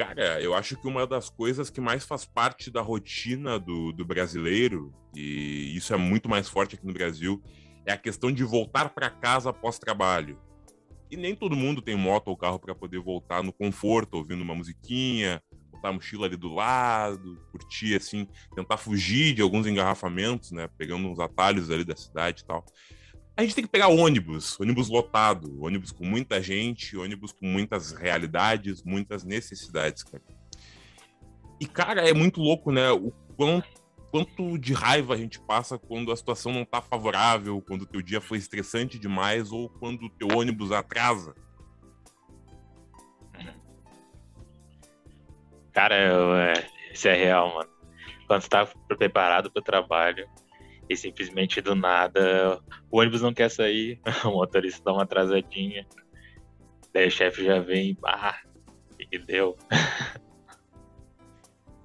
Cara, eu acho que uma das coisas que mais faz parte da rotina do, do brasileiro, e isso é muito mais forte aqui no Brasil, é a questão de voltar para casa após trabalho. E nem todo mundo tem moto ou carro para poder voltar no conforto, ouvindo uma musiquinha, botar a mochila ali do lado, curtir assim, tentar fugir de alguns engarrafamentos, né? Pegando uns atalhos ali da cidade e tal. A gente tem que pegar ônibus, ônibus lotado, ônibus com muita gente, ônibus com muitas realidades, muitas necessidades, cara. E, cara, é muito louco, né? O quanto, quanto de raiva a gente passa quando a situação não tá favorável, quando o teu dia foi estressante demais ou quando o teu ônibus atrasa. Cara, eu, é, isso é real, mano. Quando você tá preparado pro trabalho e simplesmente do nada o ônibus não quer sair, o motorista dá uma atrasadinha, daí o chefe já vem, ah, o que deu?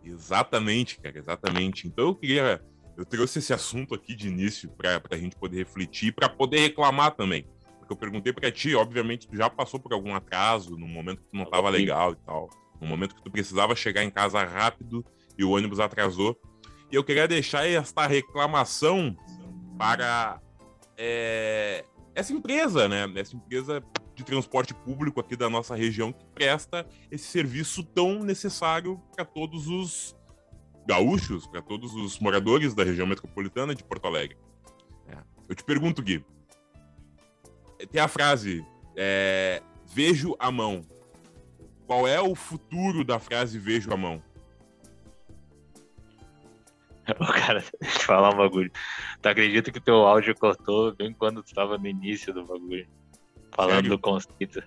Exatamente, cara, exatamente. Então eu queria. Eu trouxe esse assunto aqui de início para a gente poder refletir, para poder reclamar também. Porque eu perguntei para ti, obviamente, tu já passou por algum atraso, no momento que tu não estava legal e tal. No momento que tu precisava chegar em casa rápido e o ônibus atrasou. E eu queria deixar esta reclamação para é, essa empresa, né? Essa empresa de transporte público aqui da nossa região que presta esse serviço tão necessário para todos os gaúchos, para todos os moradores da região metropolitana de Porto Alegre. É. Eu te pergunto, Gui, tem a frase é, vejo a mão. Qual é o futuro da frase vejo a mão? O cara, deixa eu falar um bagulho. Tu acredita que teu áudio cortou bem quando tu estava no início do bagulho? Falando Sério? do conceito.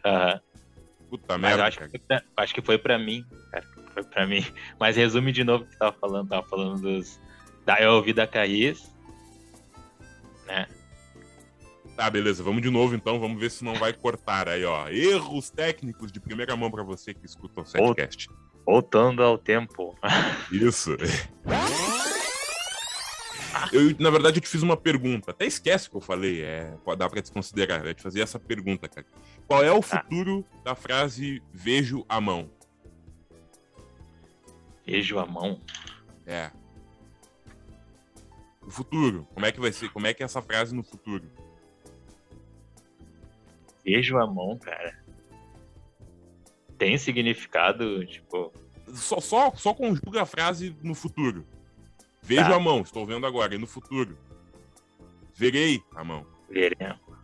Puta merda. Acho que, pra, acho, que foi pra mim, cara. Foi pra mim. Mas resume de novo o que tu tava falando. Tava falando dos. Da eu ouvi da Caís. Né? Tá, beleza. Vamos de novo então. Vamos ver se não vai cortar aí, ó. Erros técnicos de primeira mão pra você que escuta o setcast. Voltando ao tempo. Isso. Eu, na verdade, eu te fiz uma pergunta. Até esquece que eu falei. É, dá pra desconsiderar. Eu te fazer essa pergunta, cara. Qual é o tá. futuro da frase vejo a mão? Vejo a mão? É. O futuro. Como é que vai ser? Como é que é essa frase no futuro? Vejo a mão, cara. Tem significado, tipo. Só, só, só conjuga a frase no futuro. Vejo tá. a mão, estou vendo agora, e no futuro. Verei a mão. Verei a mão.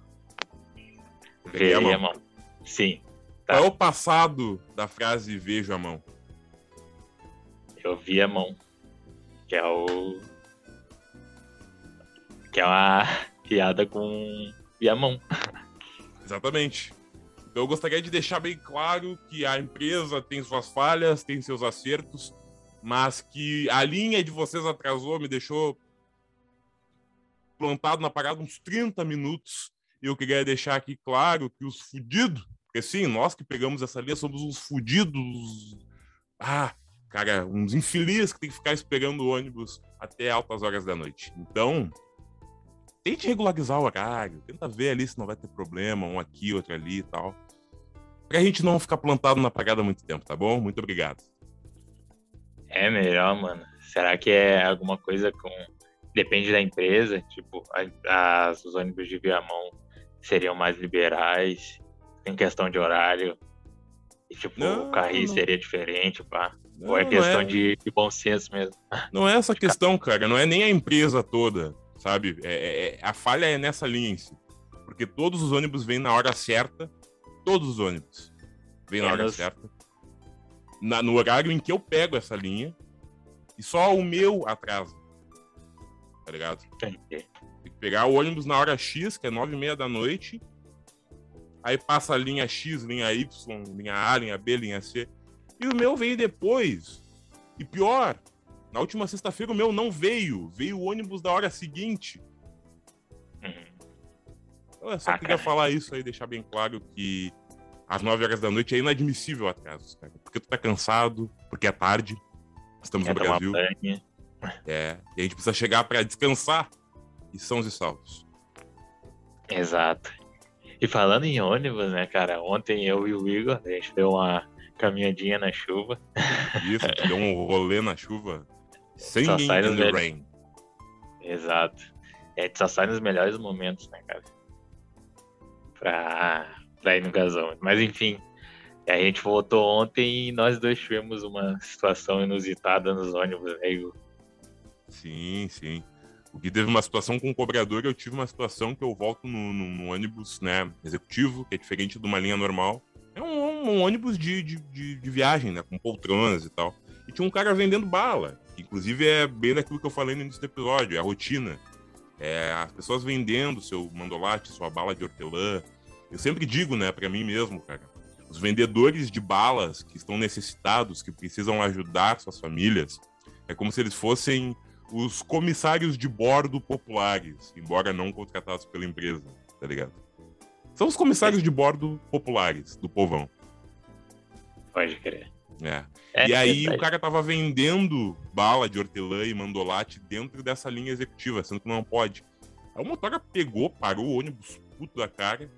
Verei, a, mão. a mão. Sim. Tá. Qual é o passado da frase vejo a mão? Eu vi a mão. Que é o. Que é uma piada com vi a mão. Exatamente. Então eu gostaria de deixar bem claro que a empresa tem suas falhas, tem seus acertos, mas que a linha de vocês atrasou, me deixou plantado na parada uns 30 minutos. E eu queria deixar aqui claro que os fudidos, porque sim, nós que pegamos essa linha somos uns fudidos. Ah, cara, uns infelizes que tem que ficar esperando o ônibus até altas horas da noite. Então, tente regularizar o horário, tenta ver ali se não vai ter problema, um aqui, outro ali e tal. Pra gente não ficar plantado na parada muito tempo, tá bom? Muito obrigado. É melhor, mano. Será que é alguma coisa com. Depende da empresa? Tipo, as, os ônibus de Viamão seriam mais liberais em questão de horário? E, tipo, não, o carrinho não. seria diferente, pá? Não, Ou é questão é... De, de, bom senso mesmo? Não é essa questão, cara. Não é nem a empresa toda, sabe? É, é, é, a falha é nessa linha em si. Porque todos os ônibus vêm na hora certa. Todos os ônibus vêm na hora certa na, no horário em que eu pego essa linha e só o meu atrasa. Tá ligado? Tem que pegar o ônibus na hora X, que é nove e meia da noite. Aí passa a linha X, linha Y, linha A, linha B, linha C. E o meu veio depois. E pior, na última sexta-feira o meu não veio. Veio o ônibus da hora seguinte. Uhum. Então eu só ah, queria cara. falar isso aí, deixar bem claro que às 9 horas da noite é inadmissível atrasos, cara. Porque tu tá cansado, porque é tarde, estamos no Brasil. É, e a gente precisa chegar para descansar e sãos e salvos. Exato. E falando em ônibus, né, cara, ontem eu e o Igor, a gente deu uma caminhadinha na chuva. Isso, deu um rolê na chuva. Singing in the rain. Exato. E a gente só sai nos melhores momentos, né, cara? Pra, pra ir no gasão. Mas enfim, a gente voltou ontem e nós dois tivemos uma situação inusitada nos ônibus, né, Igor? Sim, sim. O que teve uma situação com o cobrador, eu tive uma situação que eu volto no, no, no ônibus né, executivo, que é diferente de uma linha normal. É um, um, um ônibus de, de, de, de, viagem, né? Com poltronas e tal. E tinha um cara vendendo bala. Que, inclusive é bem daquilo que eu falei no início do episódio, é a rotina. É, as pessoas vendendo seu mandolate, sua bala de hortelã. Eu sempre digo, né, para mim mesmo, cara. Os vendedores de balas que estão necessitados, que precisam ajudar suas famílias, é como se eles fossem os comissários de bordo populares, embora não contratados pela empresa, tá ligado? São os comissários de bordo populares do povão. Pode crer. É. é e aí o cara tava vendendo bala de hortelã e mandolate dentro dessa linha executiva, sendo que não pode. Aí o motora pegou, parou o ônibus puto da cara.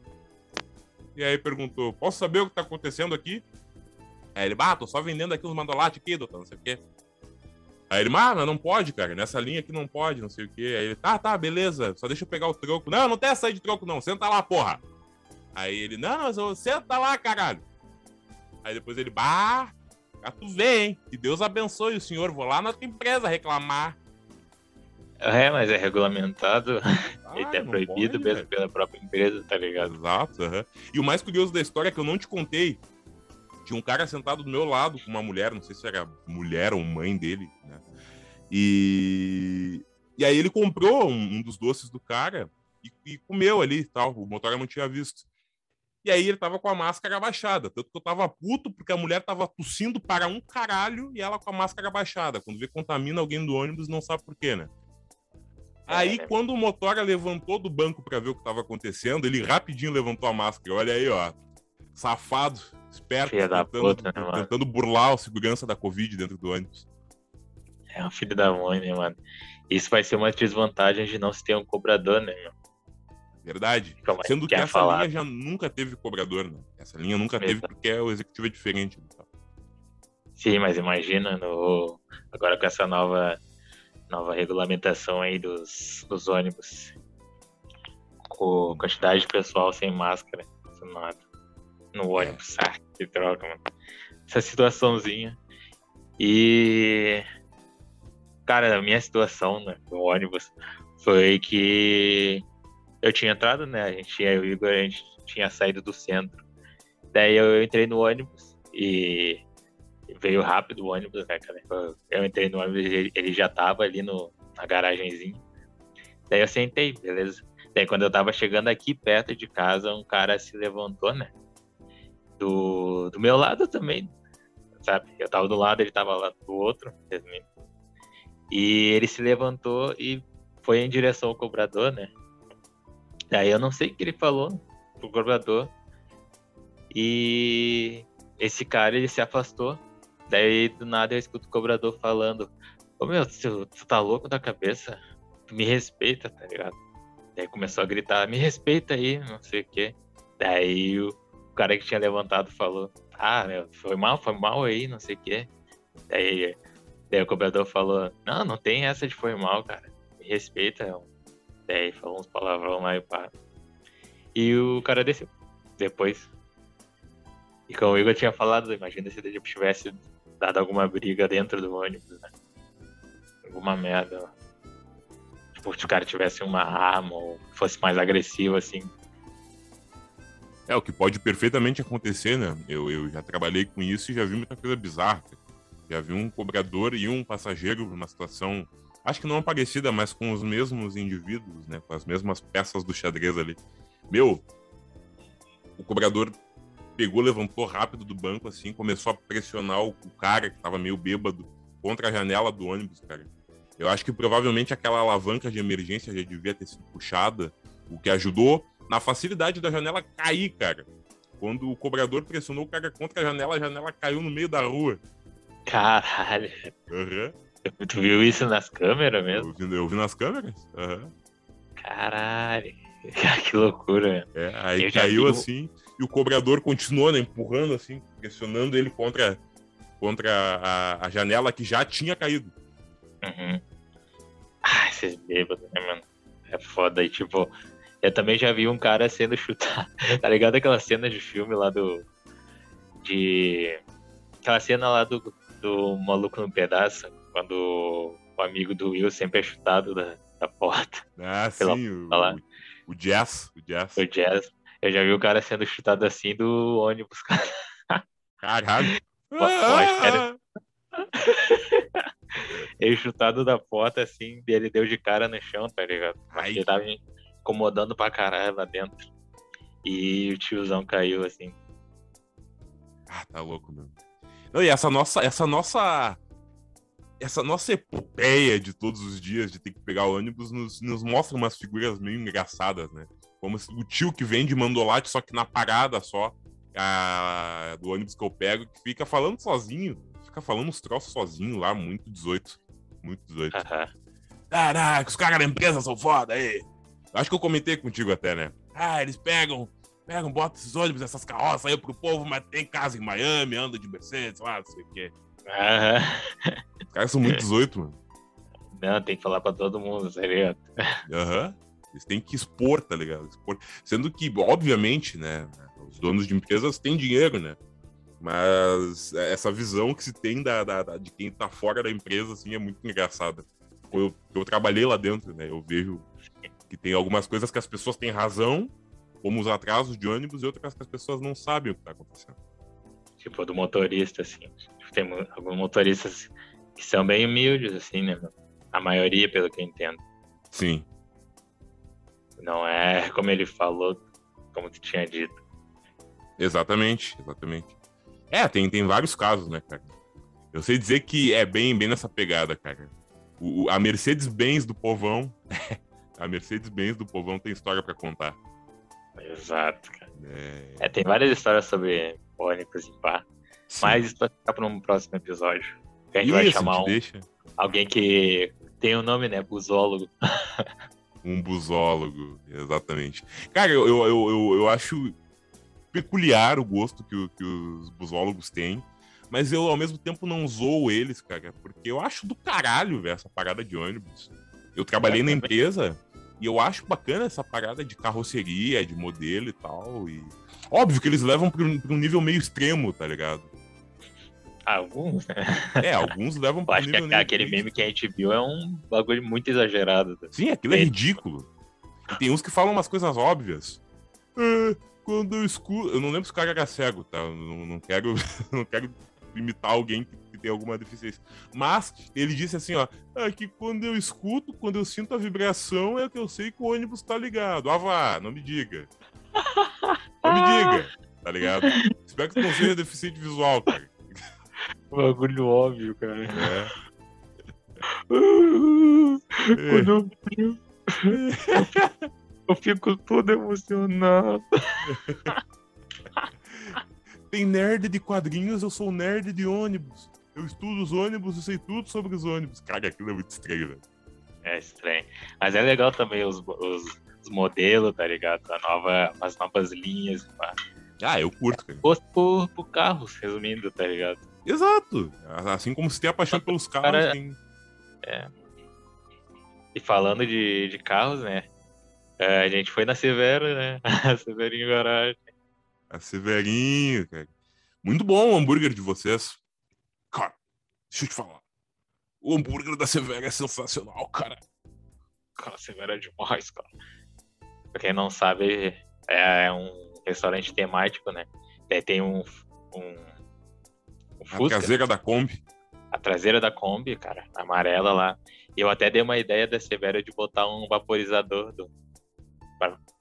E aí perguntou: Posso saber o que tá acontecendo aqui? Aí ele, ah, tô só vendendo aqui os mandolates aqui, doutor, não sei o quê. Aí ele, ah, não pode, cara. Nessa linha aqui não pode, não sei o quê. Aí ele, tá, tá, beleza. Só deixa eu pegar o troco. Não, não tem essa aí de troco, não. Senta lá, porra. Aí ele, não, mas eu, senta lá, caralho. Aí depois ele, bah, tu vê, hein? Que Deus abençoe o senhor. Vou lá na tua empresa reclamar. É, mas é regulamentado. Ah, Ele é proibido pode, mesmo pela própria empresa, tá ligado? Exato. Uhum. E o mais curioso da história é que eu não te contei tinha um cara sentado do meu lado com uma mulher, não sei se era mulher ou mãe dele, né? E, e aí ele comprou um, um dos doces do cara e, e, comeu ali e tal. O motor não tinha visto. E aí ele tava com a máscara abaixada. Tanto que eu tava puto porque a mulher tava tossindo para um caralho e ela com a máscara abaixada. Quando vê contamina alguém do ônibus, não sabe por quê, né? Aí, é. quando o motora levantou do banco para ver o que estava acontecendo, ele rapidinho levantou a máscara. Olha aí, ó. Safado esperto, tentando, puta, né, tentando burlar a segurança da Covid dentro do ônibus. É um filho da mãe, né, mano? Isso vai ser uma desvantagem de não se ter um cobrador, né, meu? Verdade. É Sendo que, que essa falar? linha já nunca teve cobrador, né? Essa linha nunca teve porque o executivo é diferente. Né? Sim, mas imagina no... agora com essa nova, nova regulamentação aí dos, dos ônibus. Com quantidade de pessoal sem máscara. No ônibus. Ah, que droga, mano. Essa situaçãozinha. E. Cara, a minha situação né, no ônibus foi que eu tinha entrado, né? A gente tinha, eu e o Igor, a gente tinha saído do centro. Daí eu entrei no ônibus e veio rápido o ônibus, né, cara? Eu entrei no ônibus ele já tava ali no, na garagenzinha. Daí eu sentei, beleza. Daí quando eu tava chegando aqui perto de casa, um cara se levantou, né? do, do meu lado também, sabe? Eu tava do lado, ele tava lá do outro. E ele se levantou e foi em direção ao cobrador, né? Aí eu não sei o que ele falou pro cobrador. E esse cara, ele se afastou. Daí, do nada, eu escuto o cobrador falando: Ô meu, tu, tu tá louco da cabeça? Tu me respeita, tá ligado? Daí começou a gritar: Me respeita aí, não sei o quê. Daí o cara que tinha levantado falou: Ah, meu, foi mal, foi mal aí, não sei o quê. Daí, daí o cobrador falou: Não, não tem essa de foi mal, cara. Me respeita. Daí falou uns palavrão lá e pá. E o cara desceu. Depois. E como o Igor tinha falado, imagina se ele tivesse dado alguma briga dentro do ônibus, né? Alguma merda. Tipo, se o cara tivesse uma arma ou fosse mais agressivo, assim, é, o que pode perfeitamente acontecer, né? Eu, eu já trabalhei com isso e já vi muita coisa bizarra. Já vi um cobrador e um passageiro numa situação, acho que não parecida, mas com os mesmos indivíduos, né? Com as mesmas peças do xadrez ali. Meu, o cobrador pegou, levantou rápido do banco, assim, começou a pressionar o, o cara que tava meio bêbado contra a janela do ônibus, cara. Eu acho que provavelmente aquela alavanca de emergência já devia ter sido puxada, o que ajudou na facilidade da janela cair, cara. Quando o cobrador pressionou o cara contra a janela, a janela caiu no meio da rua. Caralho. Uhum. Tu viu isso nas câmeras mesmo? Eu vi, eu vi nas câmeras. Uhum. Caralho. que loucura. É, aí caiu vi... assim. E o cobrador continuou, né, empurrando assim, pressionando ele contra, contra a, a janela que já tinha caído. Uhum. Ah, esses bêbados, né, mano? É foda. E, tipo, eu também já vi um cara sendo chutado. Tá ligado aquela cena de filme lá do. De. Aquela cena lá do, do Maluco no Pedaço, quando o amigo do Will sempre é chutado da, da porta. Ah, sim, o, o, o Jazz. O Jazz. O Jazz. Eu já vi o cara sendo chutado assim do ônibus, cara. Caralho. Ah! ele chutado da porta, assim, ele deu de cara no chão, tá ligado? Ai. Ele tava incomodando pra caralho lá dentro. E o tiozão caiu, assim. Ah, tá louco, meu. Não, e essa nossa, essa nossa essa nossa epopeia de todos os dias de ter que pegar o ônibus nos, nos mostra umas figuras meio engraçadas, né? Como o tio que vende mandolate, só que na parada só a, do ônibus que eu pego, que fica falando sozinho, fica falando uns troços sozinho lá, muito 18. Muito 18. Caraca, os caras da empresa são foda aí. Acho que eu comentei contigo até, né? Ah, eles pegam, pegam, botam esses ônibus, essas carroças aí pro povo, mas tem casa em Miami, anda de Mercedes, lá, não sei o quê. Aham. Os caras são muito 18, mano. Não, tem que falar pra todo mundo, ligado? Aham. Eles têm que expor, tá ligado? Expor. Sendo que, obviamente, né? Os donos de empresas têm dinheiro, né? Mas essa visão que se tem da, da, da de quem tá fora da empresa, assim, é muito engraçada. Eu, eu trabalhei lá dentro, né? Eu vejo que tem algumas coisas que as pessoas têm razão, como os atrasos de ônibus, e outras que as pessoas não sabem o que tá acontecendo. Tipo, do motorista, assim. Tipo, tem alguns motoristas que são bem humildes, assim, né? A maioria, pelo que eu entendo. Sim. Não é como ele falou, como tu tinha dito. Exatamente, exatamente. É, tem, tem vários casos, né, cara? Eu sei dizer que é bem, bem nessa pegada, cara. O, a Mercedes-Benz do povão. a Mercedes-Benz do povão tem história para contar. Exato, cara. É... é... tem várias histórias sobre ônibus e pá. Sim. Mas isso vai ficar para um próximo episódio. A gente isso, vai chamar um, alguém que tem o um nome, né? Busólogo. um busólogo, exatamente. Cara, eu, eu, eu, eu acho peculiar o gosto que, que os busólogos têm, mas eu ao mesmo tempo não zoo eles, cara, porque eu acho do caralho, ver essa parada de ônibus. Eu trabalhei na empresa e eu acho bacana essa parada de carroceria, de modelo e tal. E... Óbvio que eles levam para um nível meio extremo, tá ligado? Alguns, né? É, alguns levam para acho que aquele meme que a gente viu é um bagulho muito exagerado. Tá? Sim, aquilo é, é ridículo. E tem uns que falam umas coisas óbvias. É, quando eu escuto. Eu não lembro se o cara era cego, tá? Eu não, não quero, não quero imitar alguém que, que, tem alguma deficiência. Mas ele disse assim, ó. É que quando eu escuto, quando eu sinto a vibração, é que eu sei que o ônibus tá ligado. Ah, vá, não me diga. Não me diga, tá ligado? Espero que tu não seja deficiente visual, cara. Bagulho óbvio, cara. É. Quando eu vi, eu fico todo emocionado. Tem nerd de quadrinhos, eu sou nerd de ônibus. Eu estudo os ônibus, eu sei tudo sobre os ônibus. Cara, aquilo é muito estranho, velho. É estranho. Mas é legal também os, os, os modelos, tá ligado? A nova, as novas linhas. Pá. Ah, eu curto, cara. Gosto por, por carros, resumindo, tá ligado? Exato. Assim como se tem a paixão pelos carros. Cara, tem... É. E falando de, de carros, né? É, a gente foi na Severo, né? A Severinho Garagem. A Severinho, cara. Muito bom o hambúrguer de vocês. Cara, deixa eu te falar. O hambúrguer da Severo é sensacional, cara. Cara, Severo é demais, cara. Pra quem não sabe, é um restaurante temático, né? tem um, um. A traseira da Kombi. A traseira da Kombi, cara, amarela lá. E eu até dei uma ideia da Severo de botar um vaporizador do,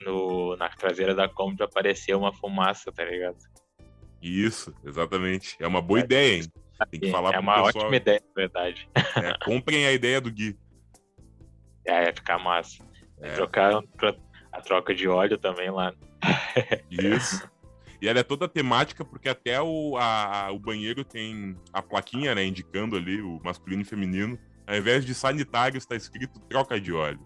no, na traseira da Kombi pra aparecer uma fumaça, tá ligado? Isso, exatamente. É uma boa é, ideia, hein? Tem que falar É uma pessoal. ótima ideia, na verdade. É, comprem a ideia do Gui. É, ia ficar massa. É. Trocar a troca de óleo também lá. Isso. E ela é toda temática, porque até o, a, o banheiro tem a plaquinha, né, indicando ali o masculino e feminino. Ao invés de sanitário, está escrito troca de óleo.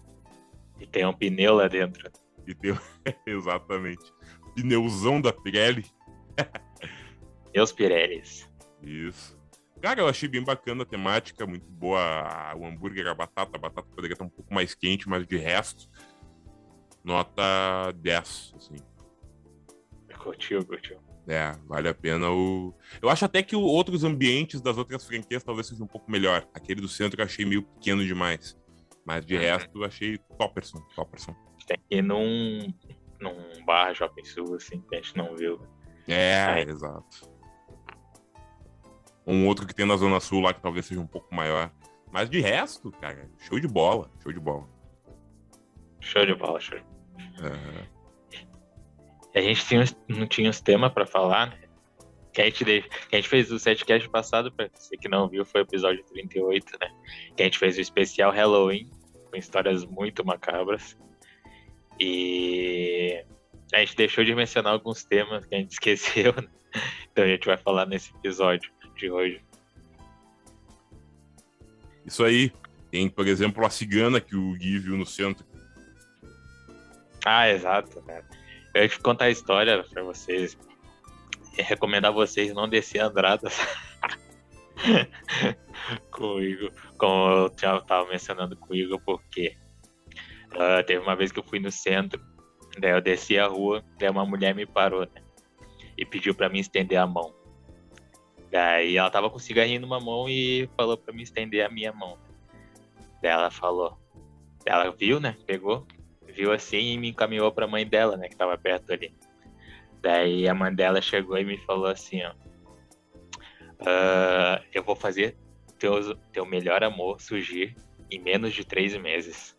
E tem um pneu lá dentro. E tem... Exatamente. pneuzão da Pirelli. Meus Pirelis. Isso. Cara, eu achei bem bacana a temática, muito boa o hambúrguer, a batata. A batata poderia estar um pouco mais quente, mas de resto, nota 10, assim. Curtiu, curtiu. É, vale a pena o. Eu acho até que o, outros ambientes das outras franquias talvez sejam um pouco melhor. Aquele do centro eu achei meio pequeno demais. Mas de uhum. resto eu achei topperson, topperson. Tem que ir num, num bar Shopping Sul, assim, que a gente não viu. É, exato. Um outro que tem na Zona Sul lá que talvez seja um pouco maior. Mas de resto, cara, show de bola, show de bola. Show de bola, show. Uhum. A gente tinha, não tinha os temas para falar, né? Que a, gente, que a gente fez o setcast passado, pra você que não viu, foi o episódio 38, né? Que a gente fez o especial Halloween, com histórias muito macabras. E a gente deixou de mencionar alguns temas que a gente esqueceu, né? Então a gente vai falar nesse episódio de hoje. Isso aí. Tem, por exemplo, a cigana que o Gui viu no centro. Ah, exato, cara. Eu ia contar a história pra vocês. E recomendar vocês não descer Andradas. com o Igor, como eu já tava mencionando com o Igor, porque uh, teve uma vez que eu fui no centro, daí eu desci a rua, daí uma mulher me parou, né? E pediu para mim estender a mão. Daí ela tava com um cigarrinho numa mão e falou para mim estender a minha mão. Daí ela falou. Ela viu, né? Pegou, viu assim e me encaminhou pra mãe dela, né, que tava perto ali. Daí a mãe dela chegou e me falou assim, ó. Uh, eu vou fazer teu, teu melhor amor surgir em menos de três meses.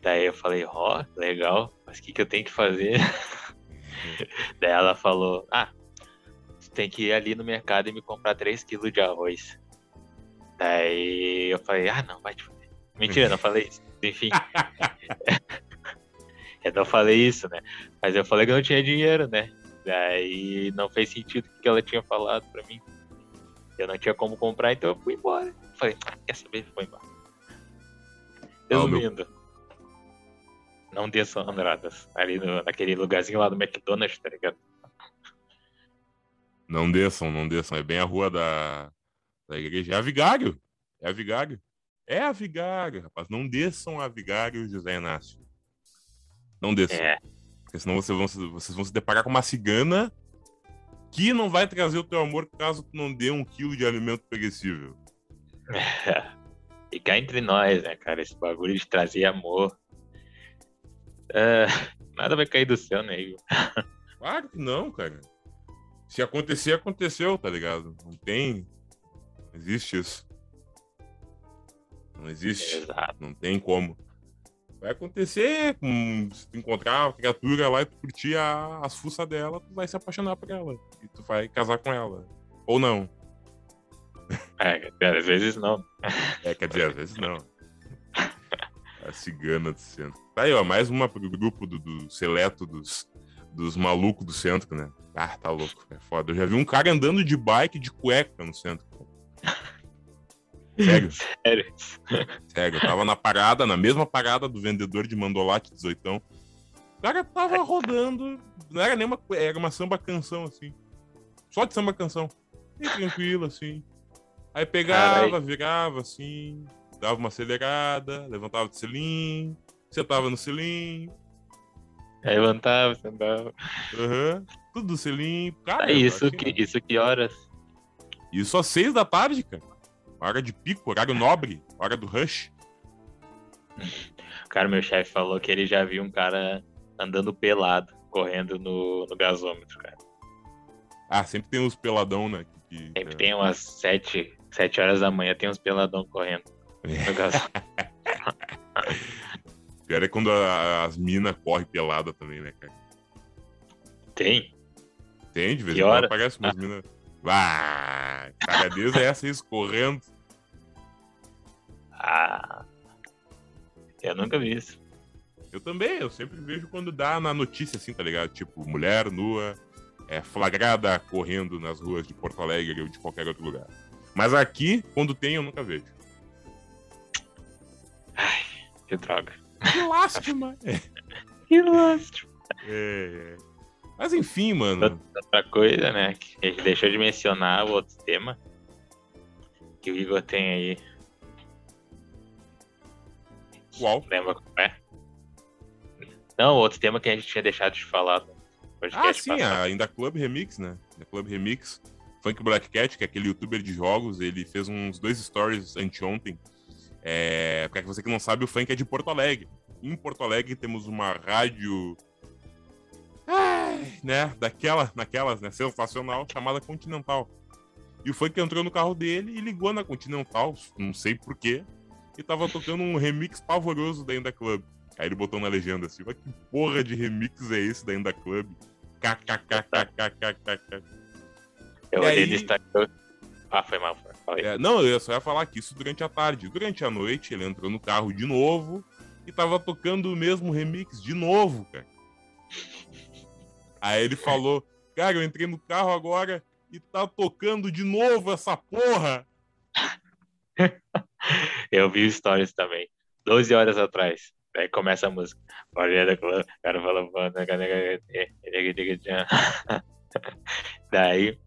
Daí eu falei, ó, oh, legal, mas o que, que eu tenho que fazer? Daí ela falou, ah, tu tem que ir ali no mercado e me comprar 3 quilos de arroz. Daí eu falei, ah, não, vai te fazer. Mentira, não falei isso. Enfim. eu não falei isso, né? Mas eu falei que eu não tinha dinheiro, né? Daí não fez sentido o que ela tinha falado pra mim. Eu não tinha como comprar, então eu fui embora. Falei, quer saber? Foi embora. Resumindo. Não desçam Andradas. Ali no, naquele lugarzinho lá do McDonald's, tá ligado? Não desçam, não desçam. É bem a rua da, da igreja. É a Vigário. É a Vigário. É a Vigário, rapaz. Não desçam a Vigário, José Inácio. Não desçam. É. Porque senão vocês vão, vocês vão se deparar com uma cigana que não vai trazer o teu amor caso tu não dê um quilo de alimento perecível. É. E cá entre nós, né, cara? Esse bagulho de trazer amor. É, nada vai cair do céu, né, Igor? Claro que não, cara. Se acontecer, aconteceu, tá ligado? Não tem. Não existe isso. Não existe. Exato. Não tem como. Vai acontecer, com, se tu encontrar a criatura lá e tu curtir a, as fuças dela, tu vai se apaixonar por ela. E tu vai casar com ela. Ou não. É, às vezes não. É, quer dizer, às vezes não. A cigana do centro. Tá aí, ó, mais uma pro grupo do, do seleto dos, dos malucos do centro, né? Ah, tá louco, é foda. Eu já vi um cara andando de bike de cueca no centro. Sério? Sério. Sério, eu tava na parada, na mesma parada do vendedor de mandolate 18. O cara tava rodando, não era nem uma, era uma samba canção, assim. Só de samba canção. Bem tranquilo, assim. Aí pegava, Carai. virava, assim, dava uma acelerada, levantava do selim, sentava no selim. Levantava, sentava. Aham, uhum, tudo do selim. Cara, é isso, que, isso que horas? Isso às seis da tarde, cara. Hora de pico, horário nobre, hora do rush. Cara, meu chefe falou que ele já viu um cara andando pelado, correndo no, no gasômetro, cara. Ah, sempre tem uns peladão, né? Que, sempre é... tem umas sete, sete horas da manhã, tem uns peladão correndo no gasômetro. Pior é quando a, as minas correm pelada também, né, cara? Tem? Tem, de vez em quando aparece umas ah. minas ah, cagadeza é essa escorrendo. Ah, eu nunca vi isso. Eu também, eu sempre vejo quando dá na notícia assim, tá ligado? Tipo, mulher nua, é, flagrada correndo nas ruas de Porto Alegre ou de qualquer outro lugar. Mas aqui, quando tem, eu nunca vejo. Ai, que droga. Que lástima. que lástima. É, é. Mas enfim, mano. Outra coisa, né? Que a gente deixou de mencionar o outro tema. Que o Igor tem aí. Qual? Lembra qual é? Não, outro tema que a gente tinha deixado de falar. Ah, sim, passado. Ainda Club Remix, né? Da Club Remix. Funk Black Cat, que é aquele youtuber de jogos, ele fez uns dois stories anteontem. É, pra você que não sabe, o funk é de Porto Alegre. Em Porto Alegre temos uma rádio. Né? Daquela, naquelas, né? Sensacional, chamada Continental. E o funk entrou no carro dele e ligou na Continental, não sei porquê, e tava tocando um remix pavoroso da Ainda Club. Aí ele botou na legenda assim: "Mas que porra de remix é esse da Ainda Club? KKKKKKK. Eu E olhei aí- Instagram. Ah, foi mal, foi. É, não, eu só ia falar que isso durante a tarde. Durante a noite, ele entrou no carro de novo e tava tocando o mesmo remix de novo, cara. Aí ele falou: Cara, eu entrei no carro agora e tá tocando de novo essa porra. Eu vi stories também. 12 horas atrás. Daí começa a música. O cara fala. Daí,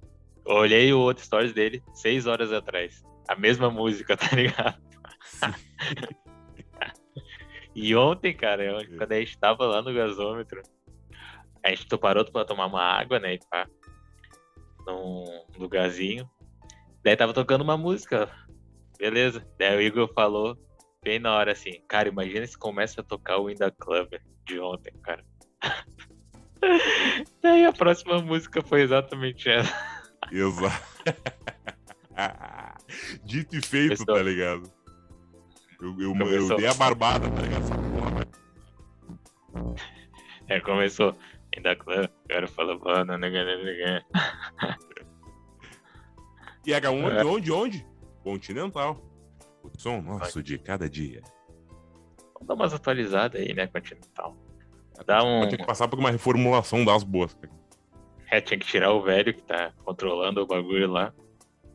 olhei o outro stories dele 6 horas atrás. A mesma música, tá ligado? E ontem, cara, eu- quando a gente tava lá no gasômetro, a gente parou pra tomar uma água, né? E pá, num lugarzinho. Daí tava tocando uma música. Beleza. Daí o Igor falou, bem na hora assim, cara, imagina se começa a tocar o Winda Club de ontem, cara. Daí a próxima música foi exatamente essa. Exato. Dito e feito, tá ligado? Eu, eu, eu dei a barbada, tá ligado? Essa porra vai Aí começou, Winda Club, o cara falou, mano, E era onde, É. onde, onde? Continental. O som nosso de cada dia. Vamos dar umas atualizadas aí, né, Continental. Dá um. Tinha que passar por uma reformulação das boas. cara. É, tinha que tirar o velho que tá controlando o bagulho lá.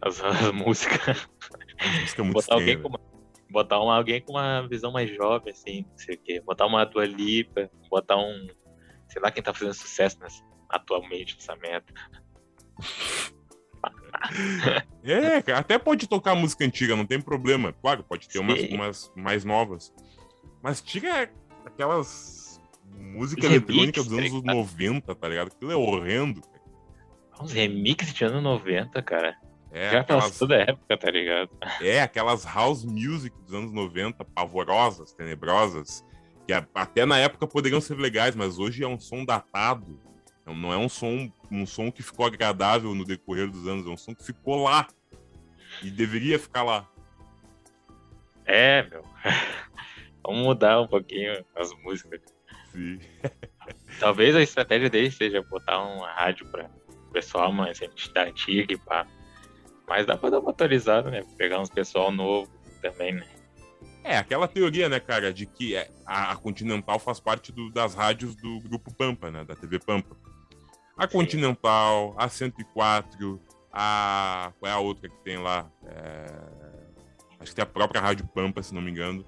As, as músicas. Música é muito botar alguém uma, botar um, alguém com uma visão mais jovem, assim, não sei o quê. Botar uma Dua Lipa, botar um. Sei lá quem tá fazendo sucesso nessa, atualmente nessa merda. É, cara, até pode tocar música antiga, não tem problema. Claro, pode ter umas, umas mais novas. Mas tira aquelas músicas eletrônicas dos tá anos ligado? 90, tá ligado? Aquilo é horrendo. cara. Uns remixes de anos 90, cara. É, Já aquelas, passou da época, tá ligado? é, aquelas house music dos anos 90, pavorosas, tenebrosas, que até na época poderiam ser legais, mas hoje é um som datado. Não- Não é um som, um som que ficou agradável no decorrer dos anos, é um som que ficou lá. E deveria ficar lá. É, meu. Vamos mudar um pouquinho as músicas. Sim. Talvez a estratégia deles seja botar uma rádio pra pessoal mais da antiga e pá. Mas dá pra dar uma atualizada, né? Pegar uns pessoal novo também, né? É, aquela teoria, né, cara, de que é, a, a Continental faz parte do- das rádios do Grupo Pampa, né, da TV Pampa. A Continental, a 104, a... qual é a outra que tem lá? É, Acho que tem a própria Rádio Pampa, se não me engano.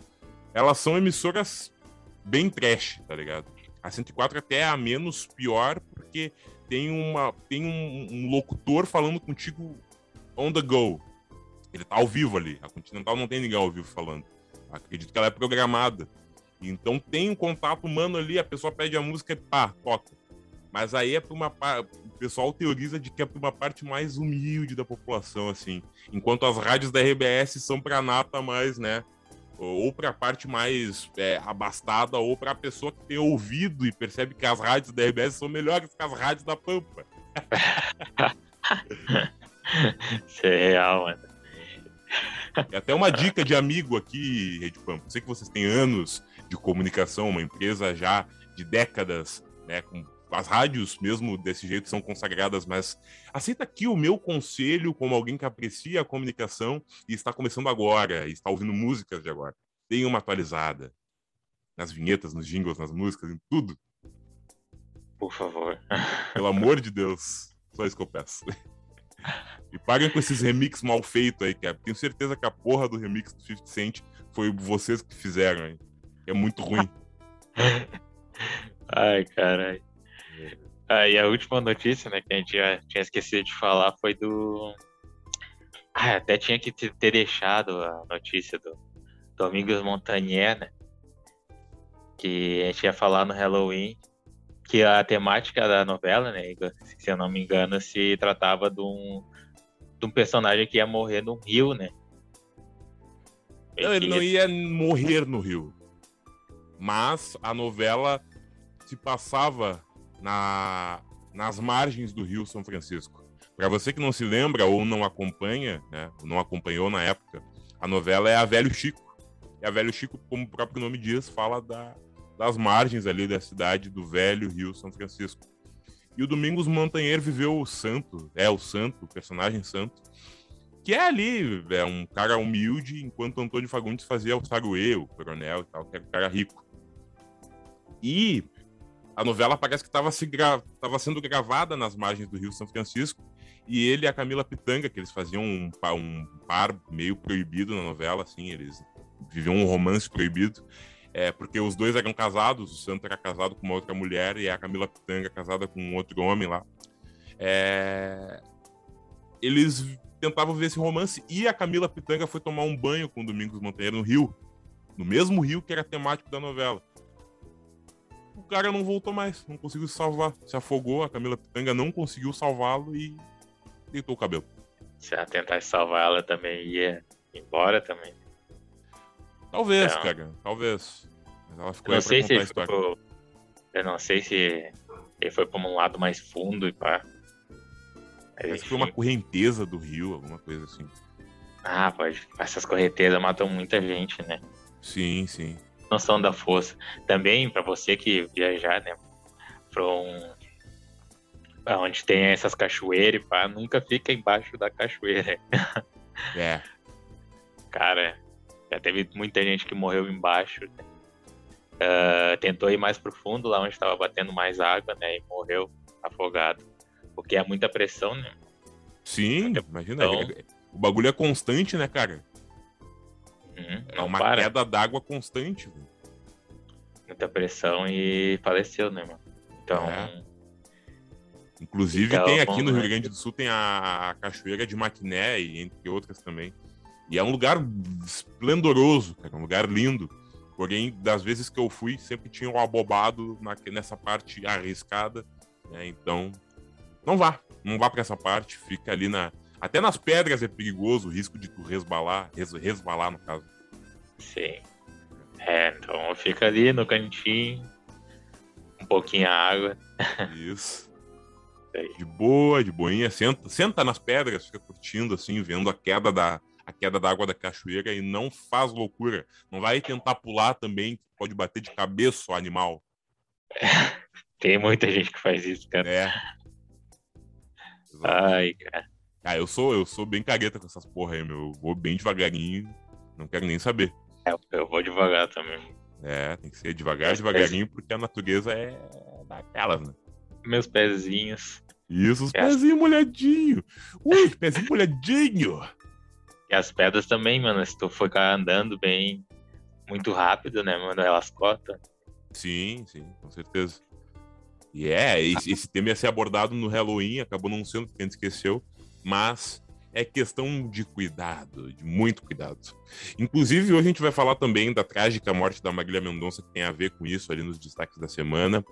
Elas são emissoras bem trash, tá ligado? A 104 até é a menos pior, porque tem, uma, tem um, um locutor falando contigo on the go. Ele tá ao vivo ali. A Continental não tem ninguém ao vivo falando. Acredito que ela é programada. Então tem um contato humano ali, a pessoa pede a música e pá, toca. Mas aí é para uma o pessoal teoriza de que é para uma parte mais humilde da população assim, enquanto as rádios da RBS são para nata mais, né? Ou para a parte mais é, abastada, ou para a pessoa que tem ouvido e percebe que as rádios da RBS são melhores que as rádios da Pampa. Isso é real, mano. É até uma dica de amigo aqui, Rede Pampa. Eu sei que vocês têm anos de comunicação, uma empresa já de décadas, né? Com as rádios mesmo desse jeito são consagradas, mas aceita aqui o meu conselho como alguém que aprecia a comunicação e está começando agora, e está ouvindo músicas de agora. Deem uma atualizada nas vinhetas, nos jingles, nas músicas, em tudo. Por favor. Pelo amor de Deus. Só isso que eu peço. E parem com esses remix mal feitos aí, cara. Tenho certeza que a porra do remix do 50 Cent foi vocês que fizeram aí. É muito ruim. Ai, caralho. Ah, a última notícia, né, que a gente já tinha esquecido de falar foi do. Ah, até tinha que ter deixado a notícia do Domingos Montagnier, né? Que a gente ia falar no Halloween, que a temática da novela, né, se eu não me engano, se tratava de um, de um personagem que ia morrer no rio, né? Não, ele não ia morrer no rio. Mas a novela se passava na, nas margens do Rio São Francisco. Para você que não se lembra ou não acompanha, né, não acompanhou na época, a novela é a Velho Chico. E a Velho Chico, como o próprio nome diz, fala da, das margens ali da cidade do velho Rio São Francisco. E o Domingos Montanheiro viveu o santo, é o santo, o personagem santo, que é ali, é um cara humilde, enquanto Antônio Fagundes fazia o saruê, o coronel e tal, que era um cara rico. E a novela parece que estava se gra... sendo gravada nas margens do Rio São Francisco, e ele e a Camila Pitanga, que eles faziam um, um par meio proibido na novela, assim, eles viviam um romance proibido, é, porque os dois eram casados, o Santo era casado com uma outra mulher e a Camila Pitanga casada com um outro homem lá. É... Eles tentavam ver esse romance e a Camila Pitanga foi tomar um banho com o Domingos Monteiro no Rio, no mesmo rio que era temático da novela. O cara não voltou mais, não conseguiu se salvar, se afogou, a Camila Pitanga não conseguiu salvá-lo e deitou o cabelo. Se ela tentasse salvar ela também ia embora também. Talvez, então, cara, talvez. Mas ela ficou eu não sei se ele. Eu não sei se ele foi para um lado mais fundo e pá. Parece que foi uma correnteza do rio, alguma coisa assim. Ah, pode. Essas correntezas matam muita gente, né? Sim, sim. Noção da força. Também, para você que viajar, né? Pra um. Onde tem essas cachoeiras e pá, nunca fica embaixo da cachoeira. É. Cara, já teve muita gente que morreu embaixo. Né? Uh, tentou ir mais profundo, lá onde estava batendo mais água, né? E morreu afogado. Porque é muita pressão, né? Sim, imagina. É, o bagulho é constante, né, cara? Uhum, é uma para. queda d'água constante. Muita pressão e faleceu, né, mano? Então. É. Inclusive então, tem aqui no Rio Grande do Sul tem a, a Cachoeira de Maquiné e entre outras também. E é um lugar esplendoroso, cara, um lugar lindo. Porém, das vezes que eu fui, sempre tinha um abobado na, nessa parte arriscada. Né? Então, não vá. Não vá para essa parte. Fica ali na. Até nas pedras é perigoso o risco de tu resbalar. Res, resbalar, no caso. Sim. É, então fica ali no cantinho. Um pouquinho a água. Isso. De boa, de boinha. Senta, senta nas pedras, fica curtindo, assim, vendo a queda da, a queda da água da cachoeira e não faz loucura. Não vai tentar pular também, pode bater de cabeça o animal. Tem muita gente que faz isso, cara. É. Ai, cara. Ah, eu sou, eu sou bem careta com essas porra aí, meu. Eu vou bem devagarinho, não quero nem saber. É, eu vou devagar também. É, tem que ser devagar, Meus devagarinho, pés... porque a natureza é daquelas, né? Meus pezinhos. Isso, os é. pezinhos molhadinhos. Ui, pezinho molhadinho. E as pedras também, mano, se tu for andando bem, muito rápido, né, mano, elas cotam. Sim, sim, com certeza. E é, esse, esse tema ia ser abordado no Halloween, acabou não sendo, porque a gente esqueceu, mas é questão de cuidado, de muito cuidado. Inclusive, hoje a gente vai falar também da trágica morte da Marília Mendonça, que tem a ver com isso ali nos destaques da semana.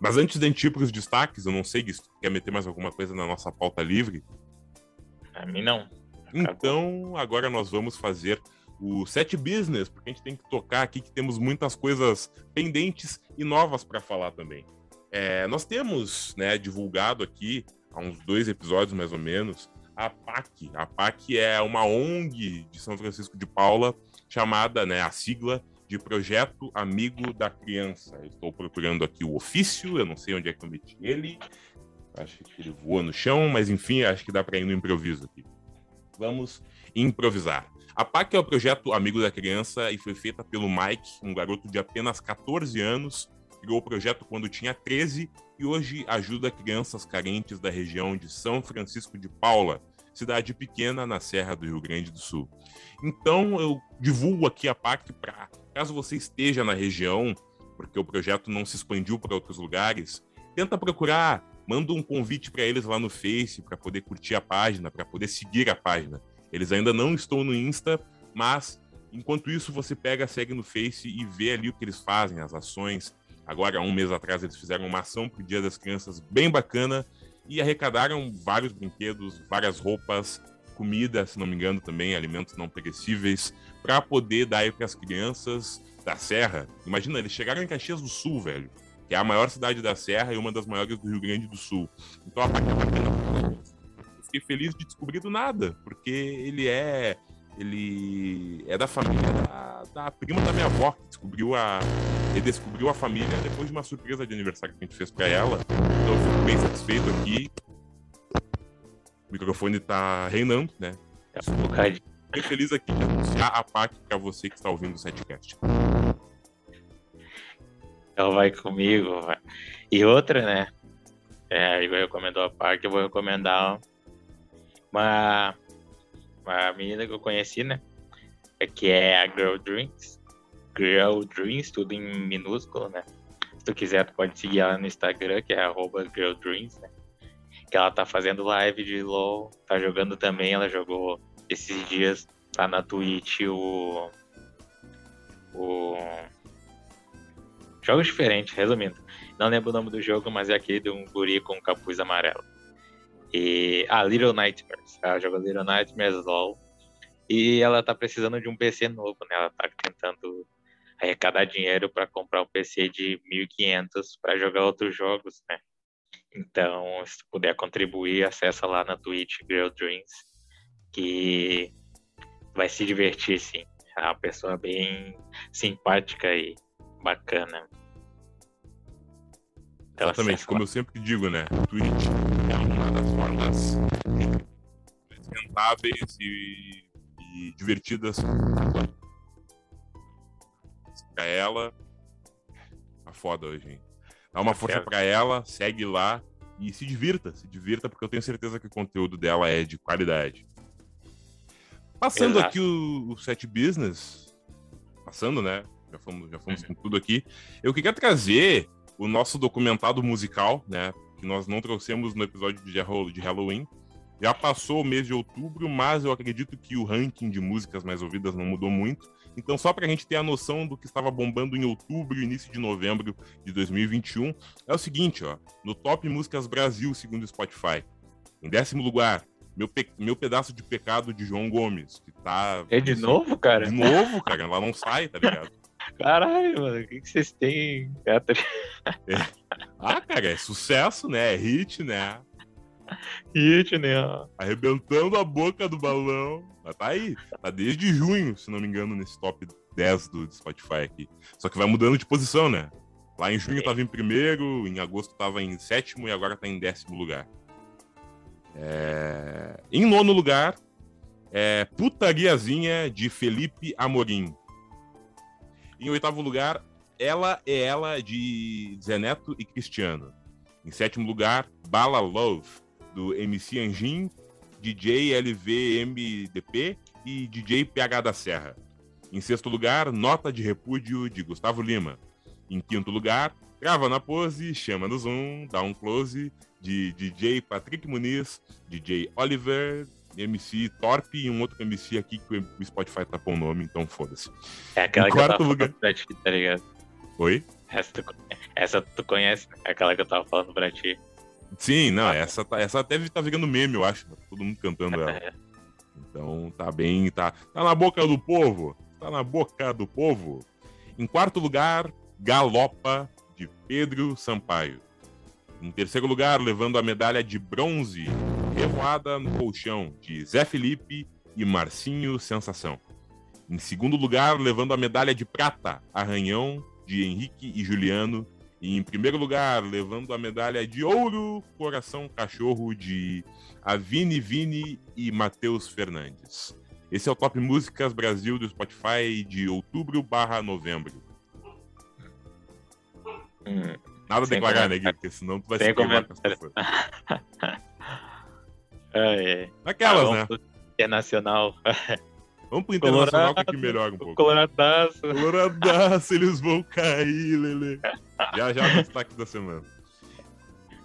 Mas antes de a gente ir para os destaques, eu não sei se quer meter mais alguma coisa na nossa pauta livre. A mim não. Então, agora nós vamos fazer o set business, porque a gente tem que tocar aqui que temos muitas coisas pendentes e novas para falar também. É, nós temos, né, divulgado aqui há uns dois episódios mais ou menos a PAC. A PAC é uma ONG de São Francisco de Paula chamada, né, a sigla de Projeto Amigo da Criança. Eu estou procurando aqui o ofício, eu não sei onde é que eu meti ele. Acho que ele voa no chão, mas enfim, acho que dá para ir no improviso aqui. Vamos improvisar. A PAC é o projeto Amigo da Criança e foi feita pelo Mike, um garoto de apenas 14 anos. Criou o projeto quando tinha 13 e hoje ajuda crianças carentes da região de São Francisco de Paula, cidade pequena na Serra do Rio Grande do Sul. Então eu divulgo aqui a PAC para, caso você esteja na região, porque o projeto não se expandiu para outros lugares, tenta procurar manda um convite para eles lá no Face para poder curtir a página, para poder seguir a página. Eles ainda não estão no Insta, mas enquanto isso você pega, segue no Face e vê ali o que eles fazem, as ações. Agora, um mês atrás, eles fizeram uma ação para o Dia das Crianças bem bacana e arrecadaram vários brinquedos, várias roupas, comida, se não me engano, também, alimentos não perecíveis, para poder dar aí para as crianças da Serra. Imagina, eles chegaram em Caxias do Sul, velho, que é a maior cidade da Serra e uma das maiores do Rio Grande do Sul. Então a parte é bacana. Fiquei feliz de descobrir do nada, porque ele é ele é da família da, da, prima da minha avó, que descobriu a. Ele descobriu a família depois de uma surpresa de aniversário que a gente fez para ela. Então eu fico bem satisfeito aqui. O microfone tá reinando, né? Fiquei feliz aqui de anunciar a parte para você que está ouvindo o Setcast. Então vai comigo. Vai. E outra, né? É, Igor recomendou a parte, eu vou recomendar uma uma menina que eu conheci, né? É que é a Girl Dreams. Girl Dreams, tudo em minúsculo, né? Se tu quiser, tu pode seguir ela no Instagram, que é arroba Girl Dreams, né? Que ela tá fazendo live de LOL, tá jogando também, ela jogou esses dias, tá na Twitch o. O. Jogos diferentes, resumindo. Não lembro o nome do jogo, mas é aquele de um guri com um capuz amarelo. E, ah, Little Nightmares. Ela joga Little Nightmares LOL. E ela tá precisando de um PC novo, né? Ela tá tentando arrecadar dinheiro para comprar um PC de 1.500 para jogar outros jogos, né? Então, se puder contribuir, acessa lá na Twitch Girl Dreams, que vai se divertir, sim. É uma pessoa bem simpática e bacana. Exatamente, como eu sempre digo, né? Twitch é uma das formas rentáveis e, e divertidas para ela. Tá foda hoje, hein? Dá uma força para ela, segue lá e se divirta, se divirta, porque eu tenho certeza que o conteúdo dela é de qualidade. Passando Exato. aqui o, o set business, passando, né? Já fomos, já fomos com tudo aqui. Eu queria trazer o nosso documentado musical, né? Que nós não trouxemos no episódio de Halloween. Já passou o mês de outubro, mas eu acredito que o ranking de músicas mais ouvidas não mudou muito. Então, só para a gente ter a noção do que estava bombando em outubro e início de novembro de 2021, é o seguinte, ó. No Top Músicas Brasil, segundo o Spotify. Em décimo lugar, meu, pe... meu pedaço de pecado de João Gomes, que tá. É de novo, cara? De novo, cara. Ela não sai, tá ligado? Caralho, mano, o que, que vocês têm? É. Ah, cara, é sucesso, né? É hit, né? Hit, né? Arrebentando a boca do balão. Mas tá aí. Tá desde junho, se não me engano, nesse top 10 do Spotify aqui. Só que vai mudando de posição, né? Lá em junho é. tava em primeiro, em agosto tava em sétimo e agora tá em décimo lugar. É... Em nono lugar, é Putariazinha de Felipe Amorim. Em oitavo lugar, Ela é Ela, de Zeneto e Cristiano. Em sétimo lugar, Bala Love, do MC Anjin, DJ LVMDP e DJ PH da Serra. Em sexto lugar, Nota de Repúdio, de Gustavo Lima. Em quinto lugar, Grava na Pose, Chama no Zoom, Dá um Close, de DJ Patrick Muniz, DJ Oliver, MC Torpe e um outro MC aqui que o Spotify tapou o nome, então foda-se. É aquela em que quarto eu tava lugar... pra ti, tá ligado? Oi? Essa tu, essa tu conhece, né? aquela que eu tava falando pra ti. Sim, não, essa, tá, essa estar tá virando meme, eu acho. Tá todo mundo cantando ela. Então tá bem, tá, tá na boca do povo. Tá na boca do povo. Em quarto lugar, Galopa, de Pedro Sampaio. Em terceiro lugar, levando a medalha de bronze, Revoada no Colchão, de Zé Felipe e Marcinho Sensação. Em segundo lugar, levando a medalha de prata, Arranhão, de Henrique e Juliano. E em primeiro lugar, levando a medalha de ouro, Coração Cachorro, de Avini Vini e Matheus Fernandes. Esse é o Top Músicas Brasil do Spotify de outubro barra novembro. Hum, Nada a declarar, né, Gui? Porque senão tu vai se queimar com essa É, é. Naquelas, ah, né? Internacional. Vamos pro internacional Colorado, que melhora um pouco. Coloradaço. Coloradaço, eles vão cair, Lele. Já já o destaque da semana.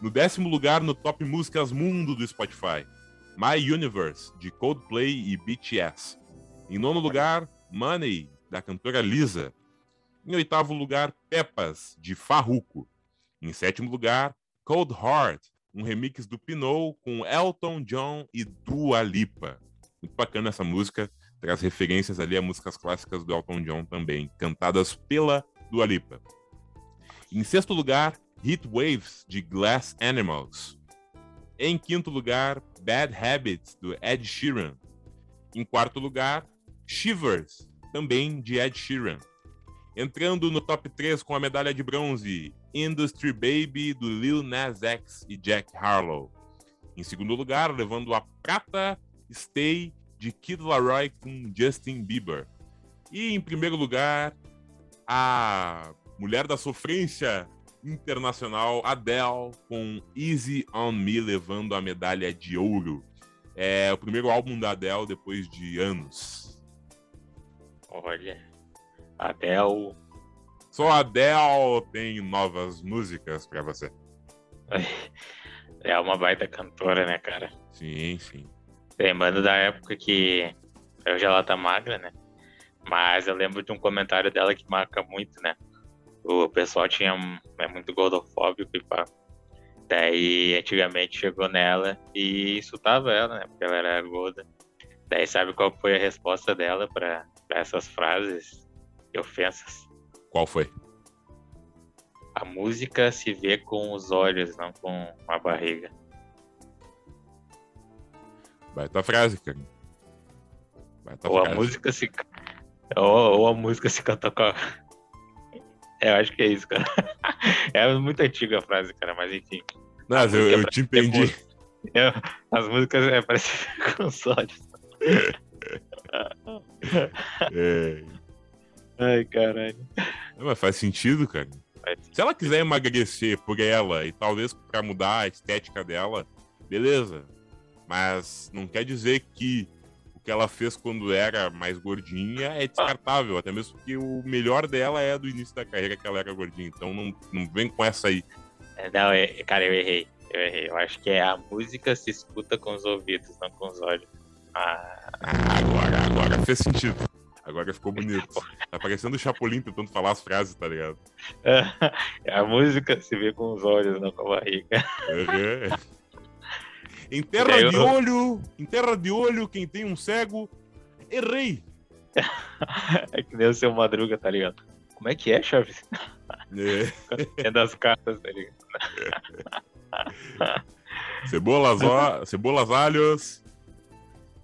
No décimo lugar, no Top Músicas Mundo do Spotify, My Universe, de Coldplay e BTS. Em nono lugar, Money, da cantora Lisa. Em oitavo lugar, Pepas, de Farruko. Em sétimo lugar, Cold Heart, um remix do Pinot com Elton John e Dua Lipa. Muito bacana essa música, traz referências ali a músicas clássicas do Elton John também, cantadas pela Dua Lipa. Em sexto lugar, Heat Waves, de Glass Animals. Em quinto lugar, Bad Habits, do Ed Sheeran. Em quarto lugar, Shivers, também de Ed Sheeran. Entrando no top 3 com a medalha de bronze, Industry Baby, do Lil Nas X e Jack Harlow. Em segundo lugar, levando a prata, Stay, de Kid Laroi com Justin Bieber. E em primeiro lugar, a mulher da sofrência internacional, Adele, com Easy on Me, levando a medalha de ouro. É o primeiro álbum da Adele depois de anos. Olha, Adele. Só a Adele tem novas músicas para você. É uma baita cantora, né, cara? Sim, sim. Lembrando da época que já ela tá magra, né? Mas eu lembro de um comentário dela que marca muito, né? O pessoal tinha é muito gordofóbico e pá. Daí antigamente chegou nela e insultava ela, né? Porque ela era gorda. Daí sabe qual foi a resposta dela para essas frases e ofensas? Qual foi? A música se vê com os olhos, não com a barriga. Baita frase, cara. Baita ou frase. a música se. Ou, ou, a música se canta com a. É, eu acho que é isso, cara. É muito antiga a frase, cara, mas enfim. Mas eu, eu te entendi. As músicas é, parecem com os olhos. É. Ai, caralho. Não, mas faz sentido, cara. Se ela quiser emagrecer por ela e talvez para mudar a estética dela, beleza. Mas não quer dizer que o que ela fez quando era mais gordinha é descartável, até mesmo porque o melhor dela é do início da carreira que ela era gordinha. Então não, não vem com essa aí. É, não, é, cara, eu errei. Eu errei. Eu acho que é a música se escuta com os ouvidos, não com os olhos. Ah, ah agora, agora fez sentido. Agora ficou bonito. Tá parecendo o Chapolin tentando falar as frases, tá ligado? É, a música se vê com os olhos, não com a barriga. Uhum. Em terra eu... de olho, em terra de olho, quem tem um cego, errei. é que nem o seu Madruga, tá ligado? Como é que é, Chaves? É, é das cartas, tá ligado? Cebolas, ó, cebolas, alhos.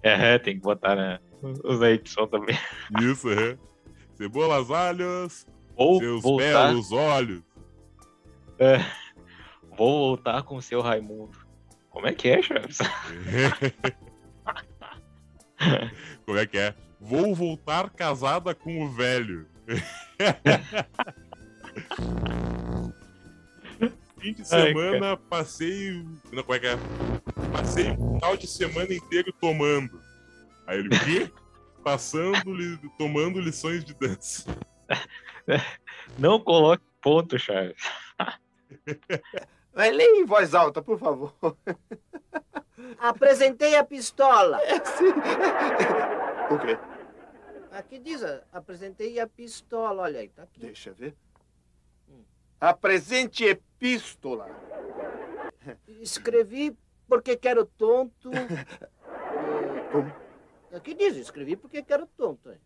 É, tem que botar, né? Os Y também. Isso, é. Cebolas, alhos. Ou seus voltar... belos olhos. É. Vou voltar com o seu Raimundo. Como é que é, Chaves? Como é que é? Vou voltar casada com o velho. Fim de semana, Ai, passei. Não, como é que é? Passei o final de semana inteiro tomando. Aí ele, o quê? Passando, tomando lições de dança. Não coloque ponto, Chaves. Vai ler em voz alta, por favor. Apresentei a pistola. É, sim. O quê? Aqui diz, apresentei a pistola, olha aí, tá aqui. Deixa eu ver. Hum. Apresente epístola. Escrevi porque quero tonto. Como? Aqui diz, escrevi porque quero tonto. Hein?